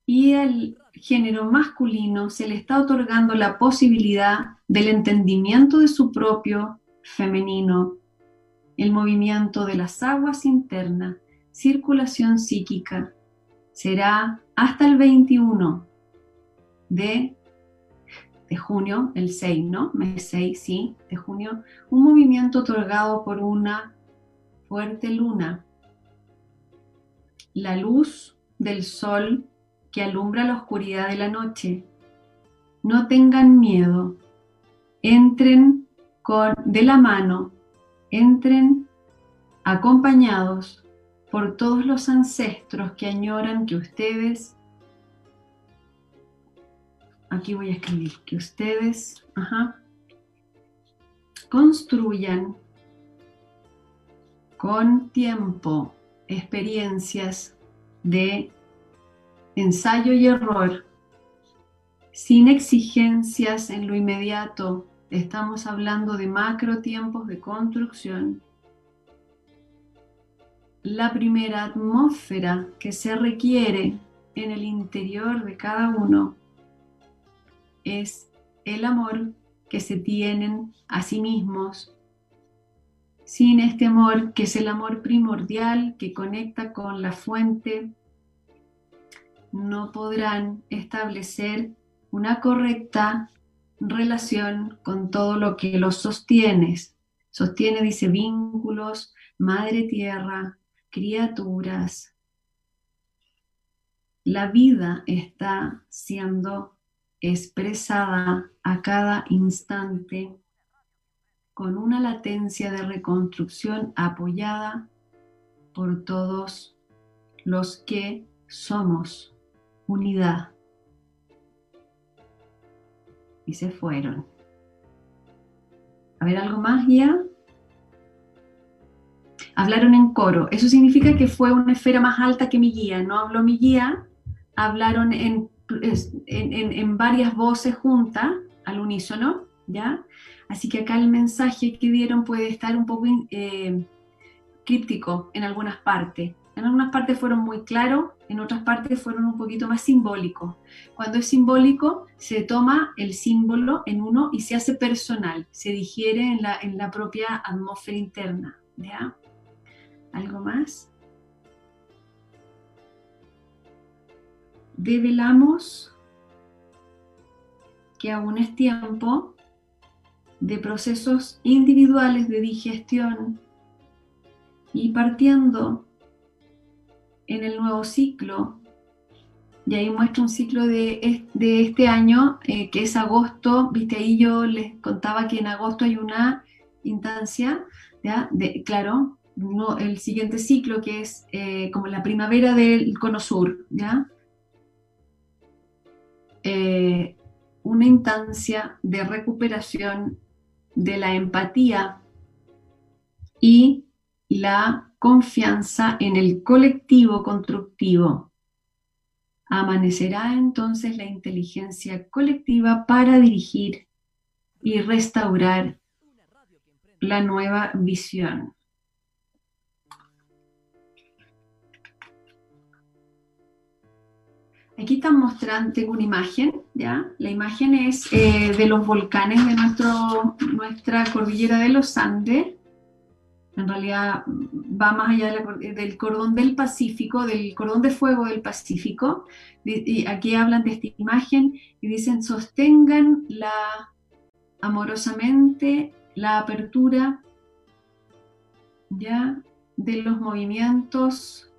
y al género masculino se le está otorgando la posibilidad del entendimiento de su propio femenino, el movimiento de las aguas internas, circulación psíquica, será hasta el 21 de, de junio, el 6, ¿no? Mes 6, sí, de junio, un movimiento otorgado por una fuerte luna. La luz del sol que alumbra la oscuridad de la noche. No tengan miedo. Entren con, de la mano, entren acompañados por todos los ancestros que añoran que ustedes, aquí voy a escribir, que ustedes construyan con tiempo experiencias de ensayo y error, sin exigencias en lo inmediato. Estamos hablando de macro tiempos de construcción. La primera atmósfera que se requiere en el interior de cada uno es el amor que se tienen a sí mismos. Sin este amor, que es el amor primordial que conecta con la fuente no podrán establecer una correcta relación con todo lo que los sostiene. Sostiene, dice, vínculos, madre tierra, criaturas. La vida está siendo expresada a cada instante con una latencia de reconstrucción apoyada por todos los que somos unidad. Y se fueron. A ver, ¿algo más ya? Hablaron en coro. Eso significa que fue una esfera más alta que mi guía. No habló mi guía, hablaron en, en, varias voces juntas, al unísono, ¿ya? Así que acá el mensaje que dieron puede estar un poco eh, críptico en algunas partes. En algunas partes fueron muy claros, en otras partes fueron un poquito más simbólicos. Cuando es simbólico, se toma el símbolo en uno y se hace personal, se digiere en la, en la propia atmósfera interna. ¿Ya? ¿Algo más? Develamos que aún es tiempo de procesos individuales de digestión y partiendo en el nuevo ciclo. Y ahí muestra un ciclo de, de este año, eh, que es agosto. Viste, ahí yo les contaba que en agosto hay una instancia, ¿ya? De, claro, no, el siguiente ciclo que es eh, como la primavera del cono sur, ¿ya? Eh, una instancia de recuperación de la empatía y la confianza en el colectivo constructivo. Amanecerá entonces la inteligencia colectiva para dirigir y restaurar la nueva visión. Aquí están mostrando, una imagen, ¿ya? La imagen es eh, de los volcanes de nuestro, nuestra cordillera de los Andes en realidad va más allá del cordón del Pacífico, del cordón de fuego del Pacífico. Y aquí hablan de esta imagen y dicen, sostengan amorosamente la apertura ya de los movimientos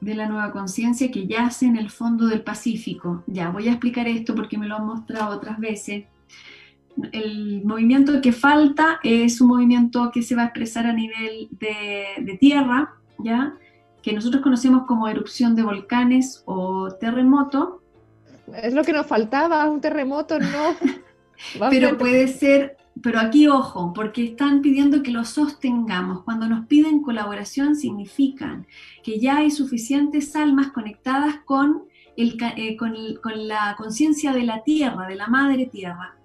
de la nueva conciencia que yace en el fondo del Pacífico. Ya, voy a explicar esto porque me lo han mostrado otras veces el movimiento que falta es un movimiento que se va a expresar a nivel de, tierra, ¿ya? que nosotros conocemos como erupción de volcanes o terremoto. Es lo que nos faltaba, un terremoto, no. Pero puede ser pero aquí ojo, porque están pidiendo que lo sostengamos. Cuando nos piden colaboración significan que ya hay suficientes almas conectadas con, el, eh, con, con la conciencia de la tierra, de la madre tierra.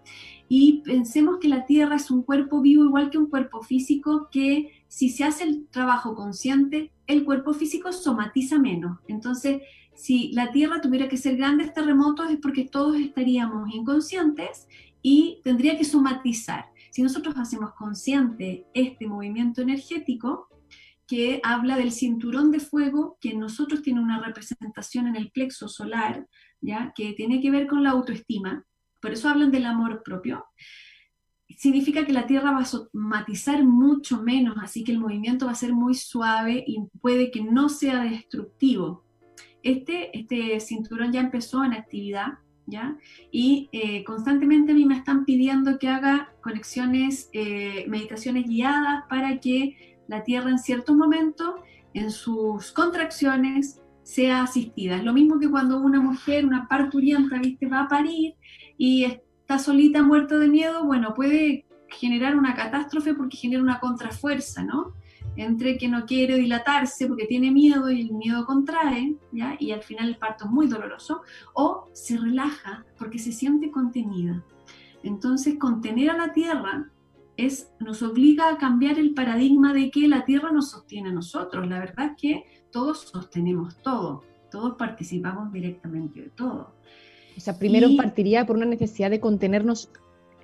Y pensemos que la tierra es un cuerpo vivo igual que un cuerpo físico que si se hace el trabajo consciente, el cuerpo físico somatiza menos. Entonces, si la Tierra tuviera que ser grandes terremotos es porque todos estaríamos inconscientes y tendría que somatizar. Si nosotros hacemos consciente este movimiento energético, que habla del cinturón de fuego, que en nosotros tiene una representación en el plexo solar, ¿ya? que tiene que ver con la autoestima, por eso hablan del amor propio, significa que la Tierra va a somatizar mucho menos, así que el movimiento va a ser muy suave y puede que no sea destructivo. Este, este cinturón ya empezó en actividad, Y eh, constantemente a mí me están pidiendo que haga conexiones, eh, meditaciones guiadas para que la Tierra en ciertos momentos, en sus contracciones, sea asistida. Es lo mismo que cuando una mujer, una parturienta, ¿viste? va a parir y está solita, muerta de miedo, bueno, puede generar una catástrofe porque genera una contrafuerza, ¿no? Entre que no quiere dilatarse porque tiene miedo y el miedo contrae, ¿ya? y al final el parto es muy doloroso, o se relaja porque se siente contenida. Entonces, contener a la tierra es, nos obliga a cambiar el paradigma de que la tierra nos sostiene a nosotros. La verdad es que todos sostenemos todo, todos participamos directamente de todo. O sea, primero partiría por una necesidad de contenernos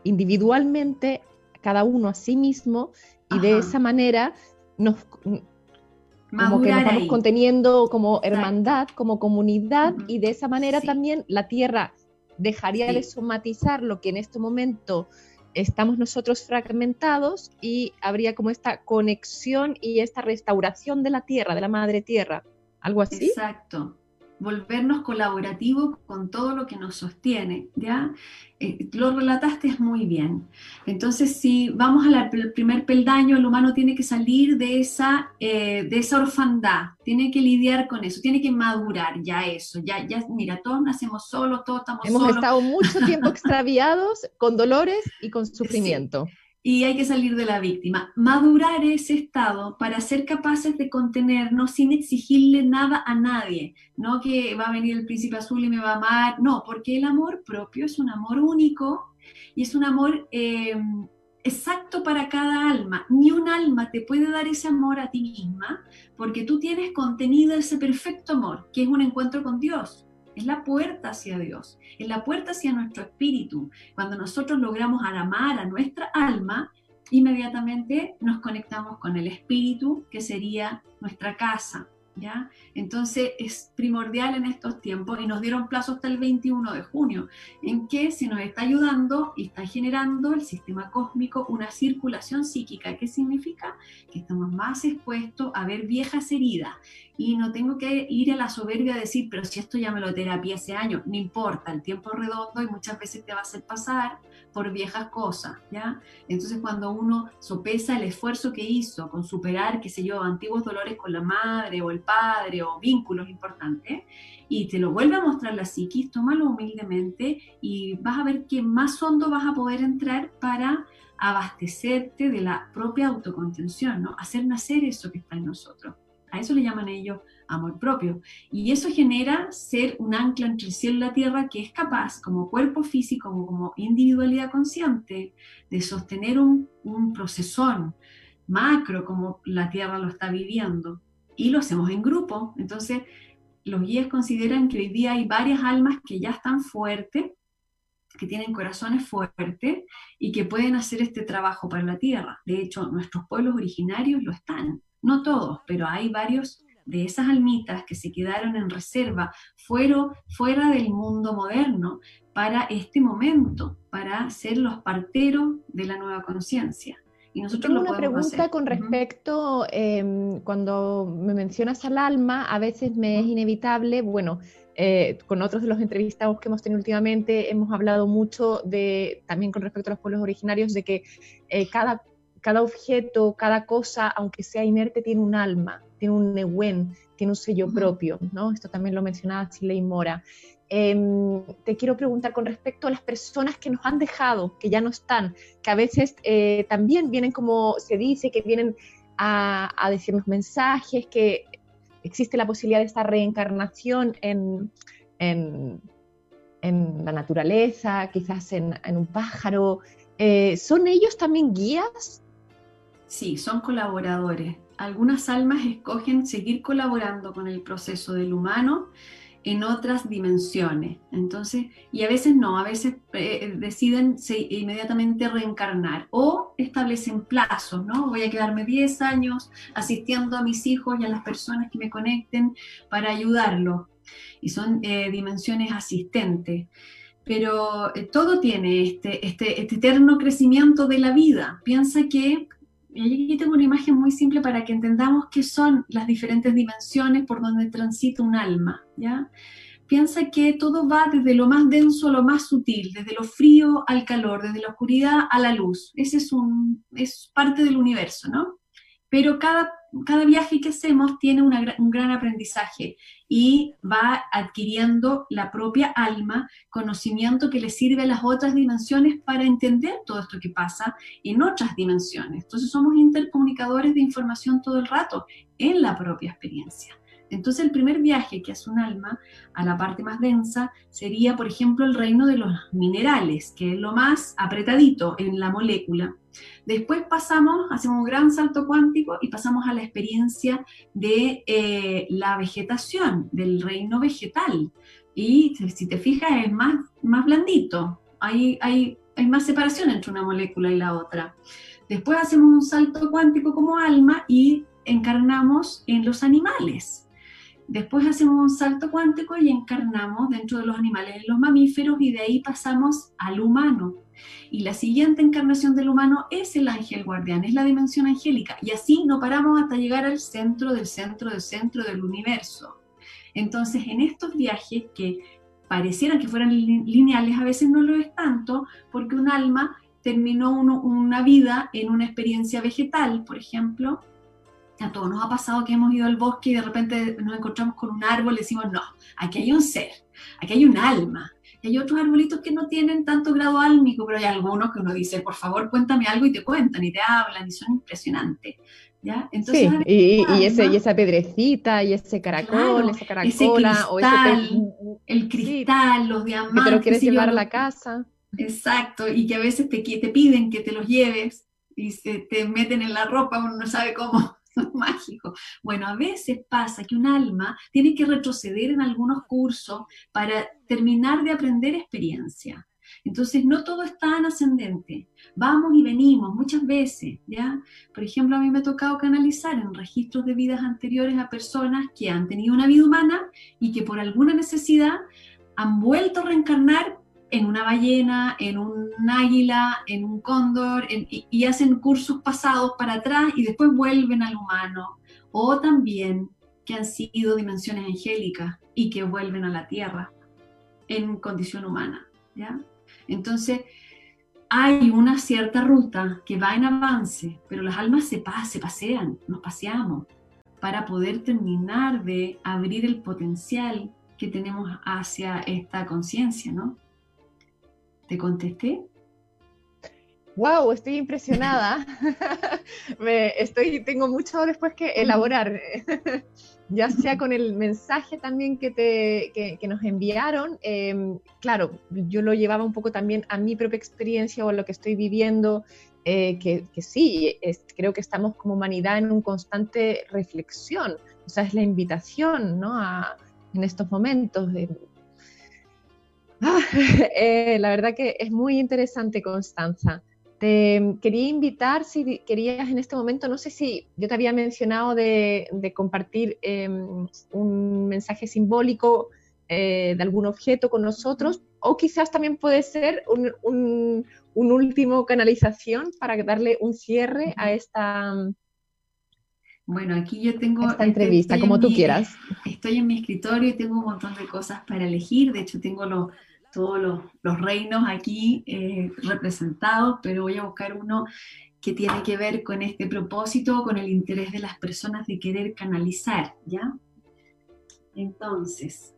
individualmente, cada uno a sí mismo, y de esa manera nos, como que nos vamos conteniendo como hermandad, como comunidad, y de esa manera también la tierra dejaría de somatizar lo que en este momento estamos nosotros fragmentados y habría como esta conexión y esta restauración de la tierra, de la madre tierra, algo así. Exacto, volvernos colaborativos con todo lo que nos sostiene, ¿ya? Eh, lo relataste muy bien. Entonces, si vamos al primer peldaño, el humano tiene que salir de esa, eh, de esa orfandad, tiene que lidiar con eso, tiene que madurar ya eso, ya, ya, mira, todos nacemos solos, todos estamos Hemos solos. Hemos estado mucho tiempo extraviados, con dolores y con sufrimiento y hay que salir de la víctima. Madurar ese estado para ser capaces de contenernos sin exigirle nada a nadie, no que va a venir el príncipe azul y me va a amar, no, porque el amor propio es un amor único y es un amor em, exacto para cada alma. Ni un alma te puede dar ese amor a ti misma porque tú tienes contenido ese perfecto amor, que es un encuentro con Dios es la puerta hacia Dios, es la puerta hacia nuestro espíritu. Cuando nosotros logramos amar a nuestra alma, inmediatamente nos conectamos con el espíritu, que sería nuestra casa, ¿ya? Entonces es primordial en estos tiempos y nos dieron plazo hasta el 21 de junio, en que se nos está ayudando y está generando el sistema cósmico una circulación psíquica. ¿Qué significa? Que estamos más expuestos a ver viejas heridas y no tengo que ir a la soberbia a decir, pero si esto ya me lo terapia hace años, no importa, el tiempo es redondo y muchas veces te va a hacer pasar por viejas cosas, ¿ya? Entonces cuando uno sopesa el esfuerzo que hizo con superar, qué sé yo, antiguos dolores con la madre o el padre o vínculos importantes, y te lo vuelve a mostrar la psiquis, tómalo humildemente y vas a ver que más hondo vas a poder entrar para abastecerte de la propia autocontención, ¿no? Hacer nacer eso que está en nosotros. A eso le llaman ellos amor propio. Y eso genera ser un ancla entre el cielo y la tierra que es capaz, como cuerpo físico, como, individualidad consciente, de sostener un, un procesón macro como la tierra lo está viviendo. Y lo hacemos en grupo. Entonces, los guías consideran que hoy día hay varias almas que ya están fuertes, que tienen corazones fuertes y que pueden hacer este trabajo para la tierra. De hecho, nuestros pueblos originarios lo están no todos, pero hay varios de esas almitas que se quedaron en reserva fueron fuera del mundo moderno para este momento, para ser los parteros de la nueva conciencia. Y nosotros Tengo una pregunta con respecto, em, cuando me mencionas al alma, a veces me es inevitable, bueno, eh, con otros de los entrevistados que hemos tenido últimamente, hemos hablado mucho de, también con respecto a los pueblos originarios, de que eh, cada cada objeto, cada cosa, aunque sea inerte, tiene un alma, tiene un neuen, tiene un sello propio, ¿no? Esto también lo mencionaba Chile y Mora. em, te quiero preguntar con respecto a las personas que nos han dejado, que ya no están, que a veces eh, también vienen, como se dice, que vienen a, decirnos mensajes, que existe la posibilidad de esta reencarnación en, en, la naturaleza, quizás en, un pájaro. Eh, ¿Son ellos también guías? Sí, son colaboradores. Algunas almas escogen seguir colaborando con el proceso del humano en otras dimensiones. Entonces, y a veces no, a veces eh, deciden inmediatamente reencarnar o establecen plazos, ¿no? Voy a quedarme 10 años asistiendo a mis hijos y a las personas que me conecten para ayudarlos. Y son eh, dimensiones asistentes. Pero eh, todo tiene este, este, este eterno crecimiento de la vida. Piensa que y aquí tengo una imagen muy simple para que entendamos qué son las diferentes dimensiones por donde transita un alma, ¿ya? Piensa que todo va desde lo más denso a lo más sutil, desde lo frío al calor, desde la oscuridad a la luz. Ese es, un, es parte del universo, ¿no? Pero cada cada viaje que hacemos tiene un gran aprendizaje y va adquiriendo la propia alma conocimiento que le sirve a las otras dimensiones para entender todo esto que pasa en otras dimensiones. Entonces somos intercomunicadores de información todo el rato en la propia experiencia. Entonces el primer viaje que hace un alma a la parte más densa sería, por ejemplo, el reino de los minerales, que es lo más apretadito en la molécula. Después pasamos, hacemos un gran salto cuántico y pasamos a la experiencia de eh, la vegetación, del reino vegetal. Y si te fijas es más, más blandito, hay, hay, hay más separación entre una molécula y la otra. Después hacemos un salto cuántico como alma y encarnamos en los animales. Después hacemos un salto cuántico y encarnamos dentro de los animales en los mamíferos y de ahí pasamos al humano. Y la siguiente encarnación del humano es el ángel guardián, es la dimensión angélica. Y así no paramos hasta llegar al centro del centro del centro del universo. Entonces, en estos viajes que parecieran que fueran lineales, a veces no lo es tanto, porque un alma terminó una vida en una experiencia vegetal, por ejemplo, a todos nos ha pasado que hemos ido al bosque y de repente nos encontramos con un árbol y decimos, no, aquí hay un ser, aquí hay un alma. Y hay otros arbolitos que no tienen tanto grado álmico, pero hay algunos que uno dice, por favor, cuéntame algo y te cuentan y te hablan y son impresionantes. ¿Ya? Entonces, sí, y, y, ese, y, esa pedrecita y ese caracol, esa caracola, ese o ese el cristal, los diamantes. Que te lo quieres llevar a la casa. Exacto, y que a veces te, te piden que te los lleves y se te meten en la ropa, uno no sabe cómo. mágico. Bueno, a veces pasa que un alma tiene que retroceder en algunos cursos para terminar de aprender experiencia. Entonces, no todo es tan ascendente. Vamos y venimos muchas veces, ¿ya? Por ejemplo, a mí me ha tocado canalizar en registros de vidas anteriores a personas que han tenido una vida humana y que por alguna necesidad han vuelto a reencarnar en una ballena, en un águila, en un cóndor, y, hacen cursos pasados para atrás y después vuelven al humano. O también que han sido dimensiones angélicas y que vuelven a la tierra en condición humana. ¿ya? Entonces, hay una cierta ruta que va en avance, pero las almas se, se pasean, nos paseamos, para poder terminar de abrir el potencial que tenemos hacia esta conciencia, ¿no? ¿Te contesté? Wow, estoy impresionada. Me, estoy, tengo mucho después que elaborar, ya sea con el mensaje también que, te, que, nos enviaron. Em, claro, yo lo llevaba un poco también a mi propia experiencia o a lo que estoy viviendo, eh, que, que, sí, creo que estamos como humanidad en una constante reflexión. O sea, es la invitación ¿no? a, en estos momentos de Ah, eh, la verdad que es muy interesante, Constanza. Te quería invitar, si querías en este momento, no sé si yo te había mencionado de, compartir em, un mensaje simbólico eh, de algún objeto con nosotros, o quizás también puede ser un, último canalización para darle un cierre a esta, bueno, aquí yo tengo... Esta entrevista, como tú quieras. Estoy en mi escritorio y tengo un montón de cosas para elegir. De hecho, tengo los, todos los, reinos aquí eh, representados, pero voy a buscar uno que tiene que ver con este propósito, con el interés de las personas de querer canalizar, ¿ya? Entonces,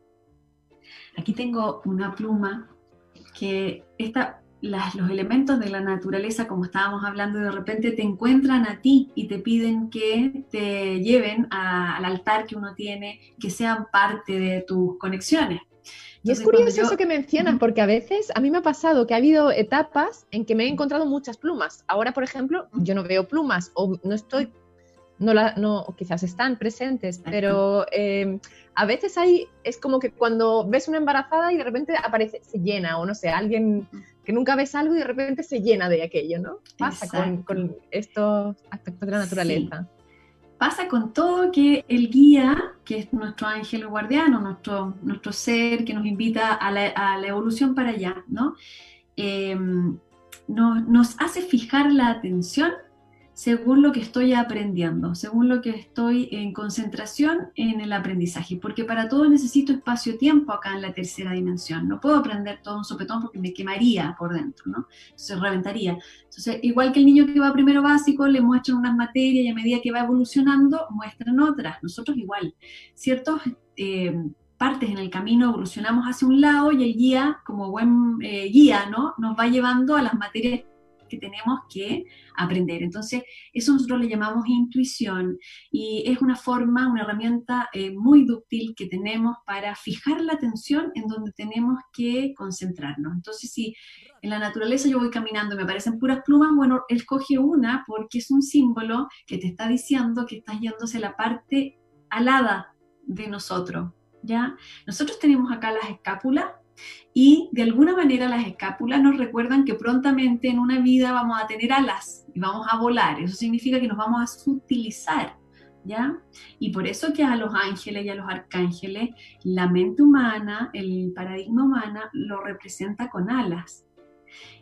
Aquí tengo una pluma que esta, las, los elementos de la naturaleza, como estábamos hablando, de repente te encuentran a ti y te piden que te lleven al altar que uno tiene, que sean parte de tus conexiones. Y es curioso eso que mencionas, porque a veces a mí me ha pasado que ha habido etapas en que me he encontrado muchas plumas. Ahora, por ejemplo, yo no veo plumas o no estoy, no, la, no quizás están presentes, pero eh, a veces hay, es como que cuando ves una embarazada y de repente aparece, se llena, o no sé, alguien que nunca ves algo y de repente se llena de aquello, ¿no? Pasa con, estos aspectos de la naturaleza pasa con todo que el guía, que es nuestro ángel guardiano, nuestro, nuestro ser que nos invita a la, evolución para allá, ¿no? Em, nos hace fijar la atención según lo que estoy aprendiendo, según lo que estoy en concentración en el aprendizaje, porque para todo necesito espacio-tiempo acá en la tercera dimensión. No puedo aprender todo un sopetón porque me quemaría por dentro, ¿no? Se reventaría. Entonces, igual que el niño que va primero básico, le muestran unas materias y a medida que va evolucionando, muestran otras. Nosotros igual. Ciertos... Eh, partes en el camino evolucionamos hacia un lado y el guía, como buen eh, guía, ¿no? Nos va llevando a las materias que tenemos que aprender. Entonces, eso nosotros le llamamos intuición y es una forma, una herramienta eh, muy dúctil que tenemos para fijar la atención en donde tenemos que concentrarnos. Entonces, si en la naturaleza yo voy caminando y me aparecen puras plumas, bueno, escoge una porque es un símbolo que te está diciendo que estás yéndose la parte alada de nosotros. ¿Ya? Nosotros tenemos acá las escápulas, y de alguna manera las escápulas nos recuerdan que prontamente en una vida vamos a tener alas y vamos a volar. Eso significa que nos vamos a sutilizar, ¿ya? Y por eso que a los ángeles y a los arcángeles la mente humana, el paradigma humana, lo representa con alas.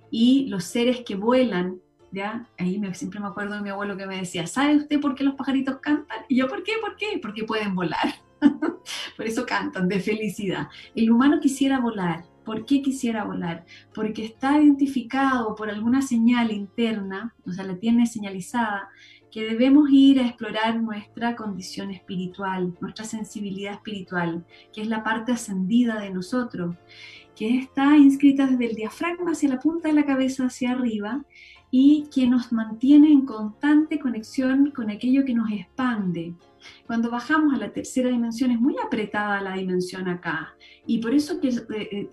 Y los seres que vuelan, ¿ya? Ahí me, siempre me acuerdo de mi abuelo que me decía, ¿sabe usted por qué los pajaritos cantan? Y yo, ¿por qué? ¿Por qué? Porque pueden volar. por eso cantan, de felicidad. El humano quisiera volar. ¿Por qué quisiera volar? Porque está identificado por alguna señal interna, o sea, la tiene señalizada, que debemos ir a explorar nuestra condición espiritual, nuestra sensibilidad espiritual, que es la parte ascendida de nosotros, que está inscrita desde el diafragma hacia la punta de la cabeza hacia arriba y que nos mantiene en constante conexión con aquello que nos expande, cuando bajamos a la tercera dimensión es muy apretada la dimensión acá. Y por eso que eh, eh,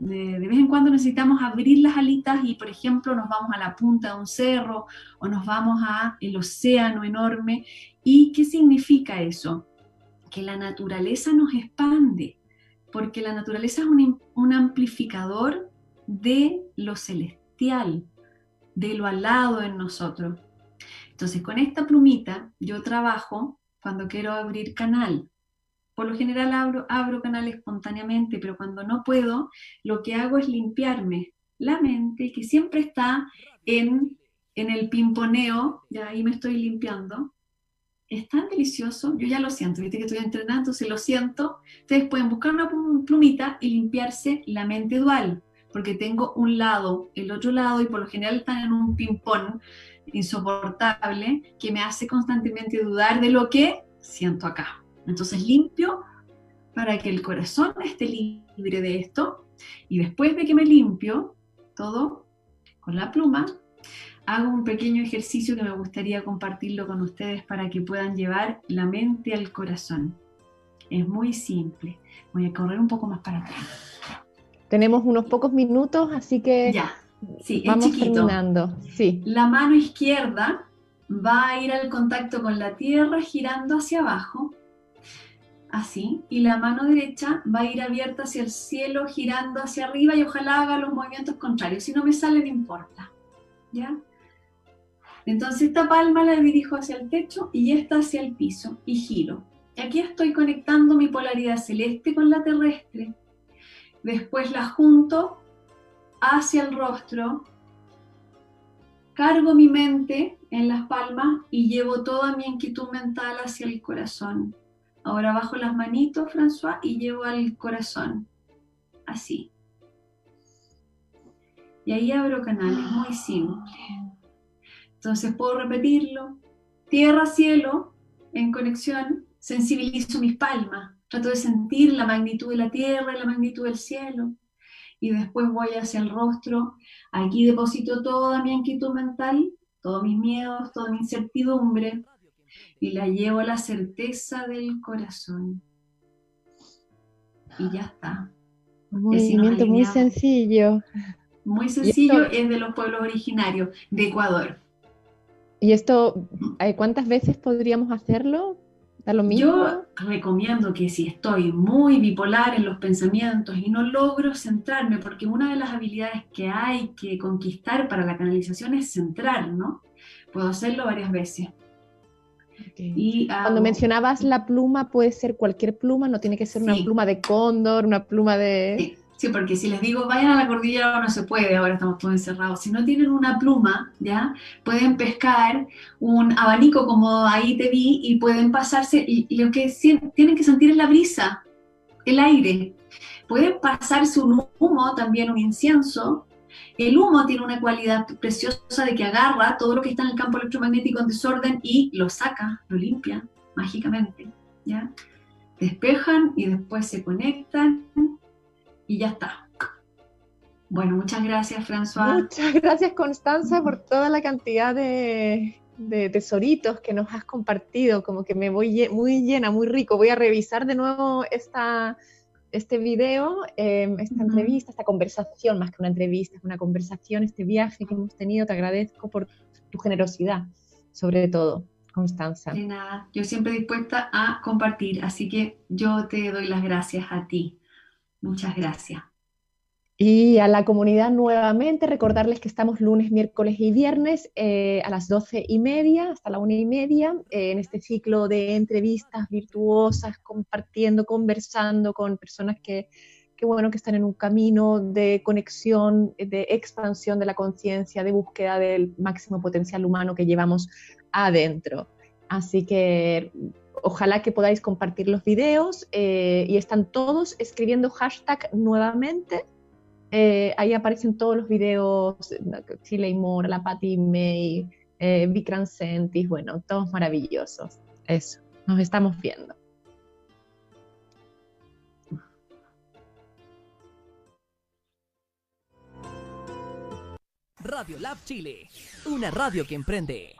de, vez en cuando necesitamos abrir las alitas y, por ejemplo, nos vamos a la punta de un cerro o nos vamos a el océano enorme. ¿Y qué significa eso? Que la naturaleza nos expande, porque la naturaleza es un, un amplificador de lo celestial, de lo alado en nosotros. Entonces, con esta plumita yo trabajo cuando quiero abrir canal. Por lo general abro, canal espontáneamente, pero cuando no puedo, lo que hago es limpiarme la mente, que siempre está en, en el pimponeo, ya ahí me estoy limpiando. Es tan delicioso, yo ya lo siento, viste que estoy entrenando, se lo siento. Ustedes pueden buscar una plumita y limpiarse la mente dual, porque tengo un lado, el otro lado, y por lo general están en un ping-pong insoportable que me hace constantemente dudar de lo que siento acá. Entonces limpio para que el corazón esté libre de esto y después de que me limpio todo con la pluma, hago un pequeño ejercicio que me gustaría compartirlo con ustedes para que puedan llevar la mente al corazón. Es muy simple. Voy a correr un poco más para atrás. Tenemos unos pocos minutos, así que ya. Sí, Vamos es chiquito. terminando. Sí. La mano izquierda va a ir al contacto con la tierra girando hacia abajo, así, y la mano derecha va a ir abierta hacia el cielo girando hacia arriba y ojalá haga los movimientos contrarios. Si no me sale, no importa. ¿Ya? Entonces esta palma la dirijo hacia el techo y esta hacia el piso y giro. Aquí estoy conectando mi polaridad celeste con la terrestre. Después la junto hacia el rostro, cargo mi mente en las palmas y llevo toda mi inquietud mental hacia el corazón. Ahora bajo las manitos, François, y llevo al corazón. Así. Y ahí abro canales, muy simple. Entonces puedo repetirlo. Tierra, cielo, en conexión, sensibilizo mis palmas trato de sentir la magnitud de la tierra y la magnitud del cielo. Y después voy hacia el rostro. Aquí deposito toda mi inquietud mental, todos mis miedos, toda mi incertidumbre. Y la llevo a la certeza del corazón. Y ya está. Un movimiento muy sencillo. Muy sencillo, es de los pueblos originarios de Ecuador. ¿Y esto, cuántas veces podríamos hacerlo? Lo mismo? Yo recomiendo que si estoy muy bipolar en los pensamientos y no logro centrarme, porque una de las habilidades que hay que conquistar para la canalización es centrar, ¿no? Puedo hacerlo varias veces. Y, Cuando mencionabas la pluma, puede ser cualquier pluma, no tiene que ser una pluma de cóndor, una pluma de... Sí, porque si les digo vayan a la cordillera no se puede, ahora estamos todos encerrados. Si no tienen una pluma, ¿ya? Pueden pescar un abanico como ahí te vi y pueden pasarse, y, lo que tienen que sentir es la brisa, el aire. Pueden pasarse un humo, también un incienso. El humo tiene una cualidad preciosa de que agarra todo lo que está en el campo electromagnético en desorden y lo saca, lo limpia mágicamente, ¿ya? Despejan y después se conectan y ya está. Bueno, muchas gracias, François. Muchas gracias, Constanza, por toda la cantidad de, tesoritos que nos has compartido. Como que me voy muy llena, muy rico. Voy a revisar de nuevo esta, este video, em, esta entrevista, esta conversación, más que una entrevista, es una conversación, este viaje que hemos tenido. Te agradezco por tu generosidad, sobre todo. Constanza. De nada, yo siempre dispuesta a compartir, así que yo te doy las gracias a ti. Muchas gracias. Y a la comunidad nuevamente recordarles que estamos lunes, miércoles y viernes eh, a las doce y media hasta la una y media eh, en este ciclo de entrevistas virtuosas, compartiendo, conversando con personas que, que, bueno, que están en un camino de conexión, de expansión de la conciencia, de búsqueda del máximo potencial humano que llevamos adentro. Así que ojalá que podáis compartir los videos eh, y están todos escribiendo hashtag nuevamente. Eh, ahí aparecen todos los videos, Chile Mora, la Patty May, eh, bueno, todos maravillosos. Eso, nos estamos viendo. Radio Lab Chile, una radio que emprende.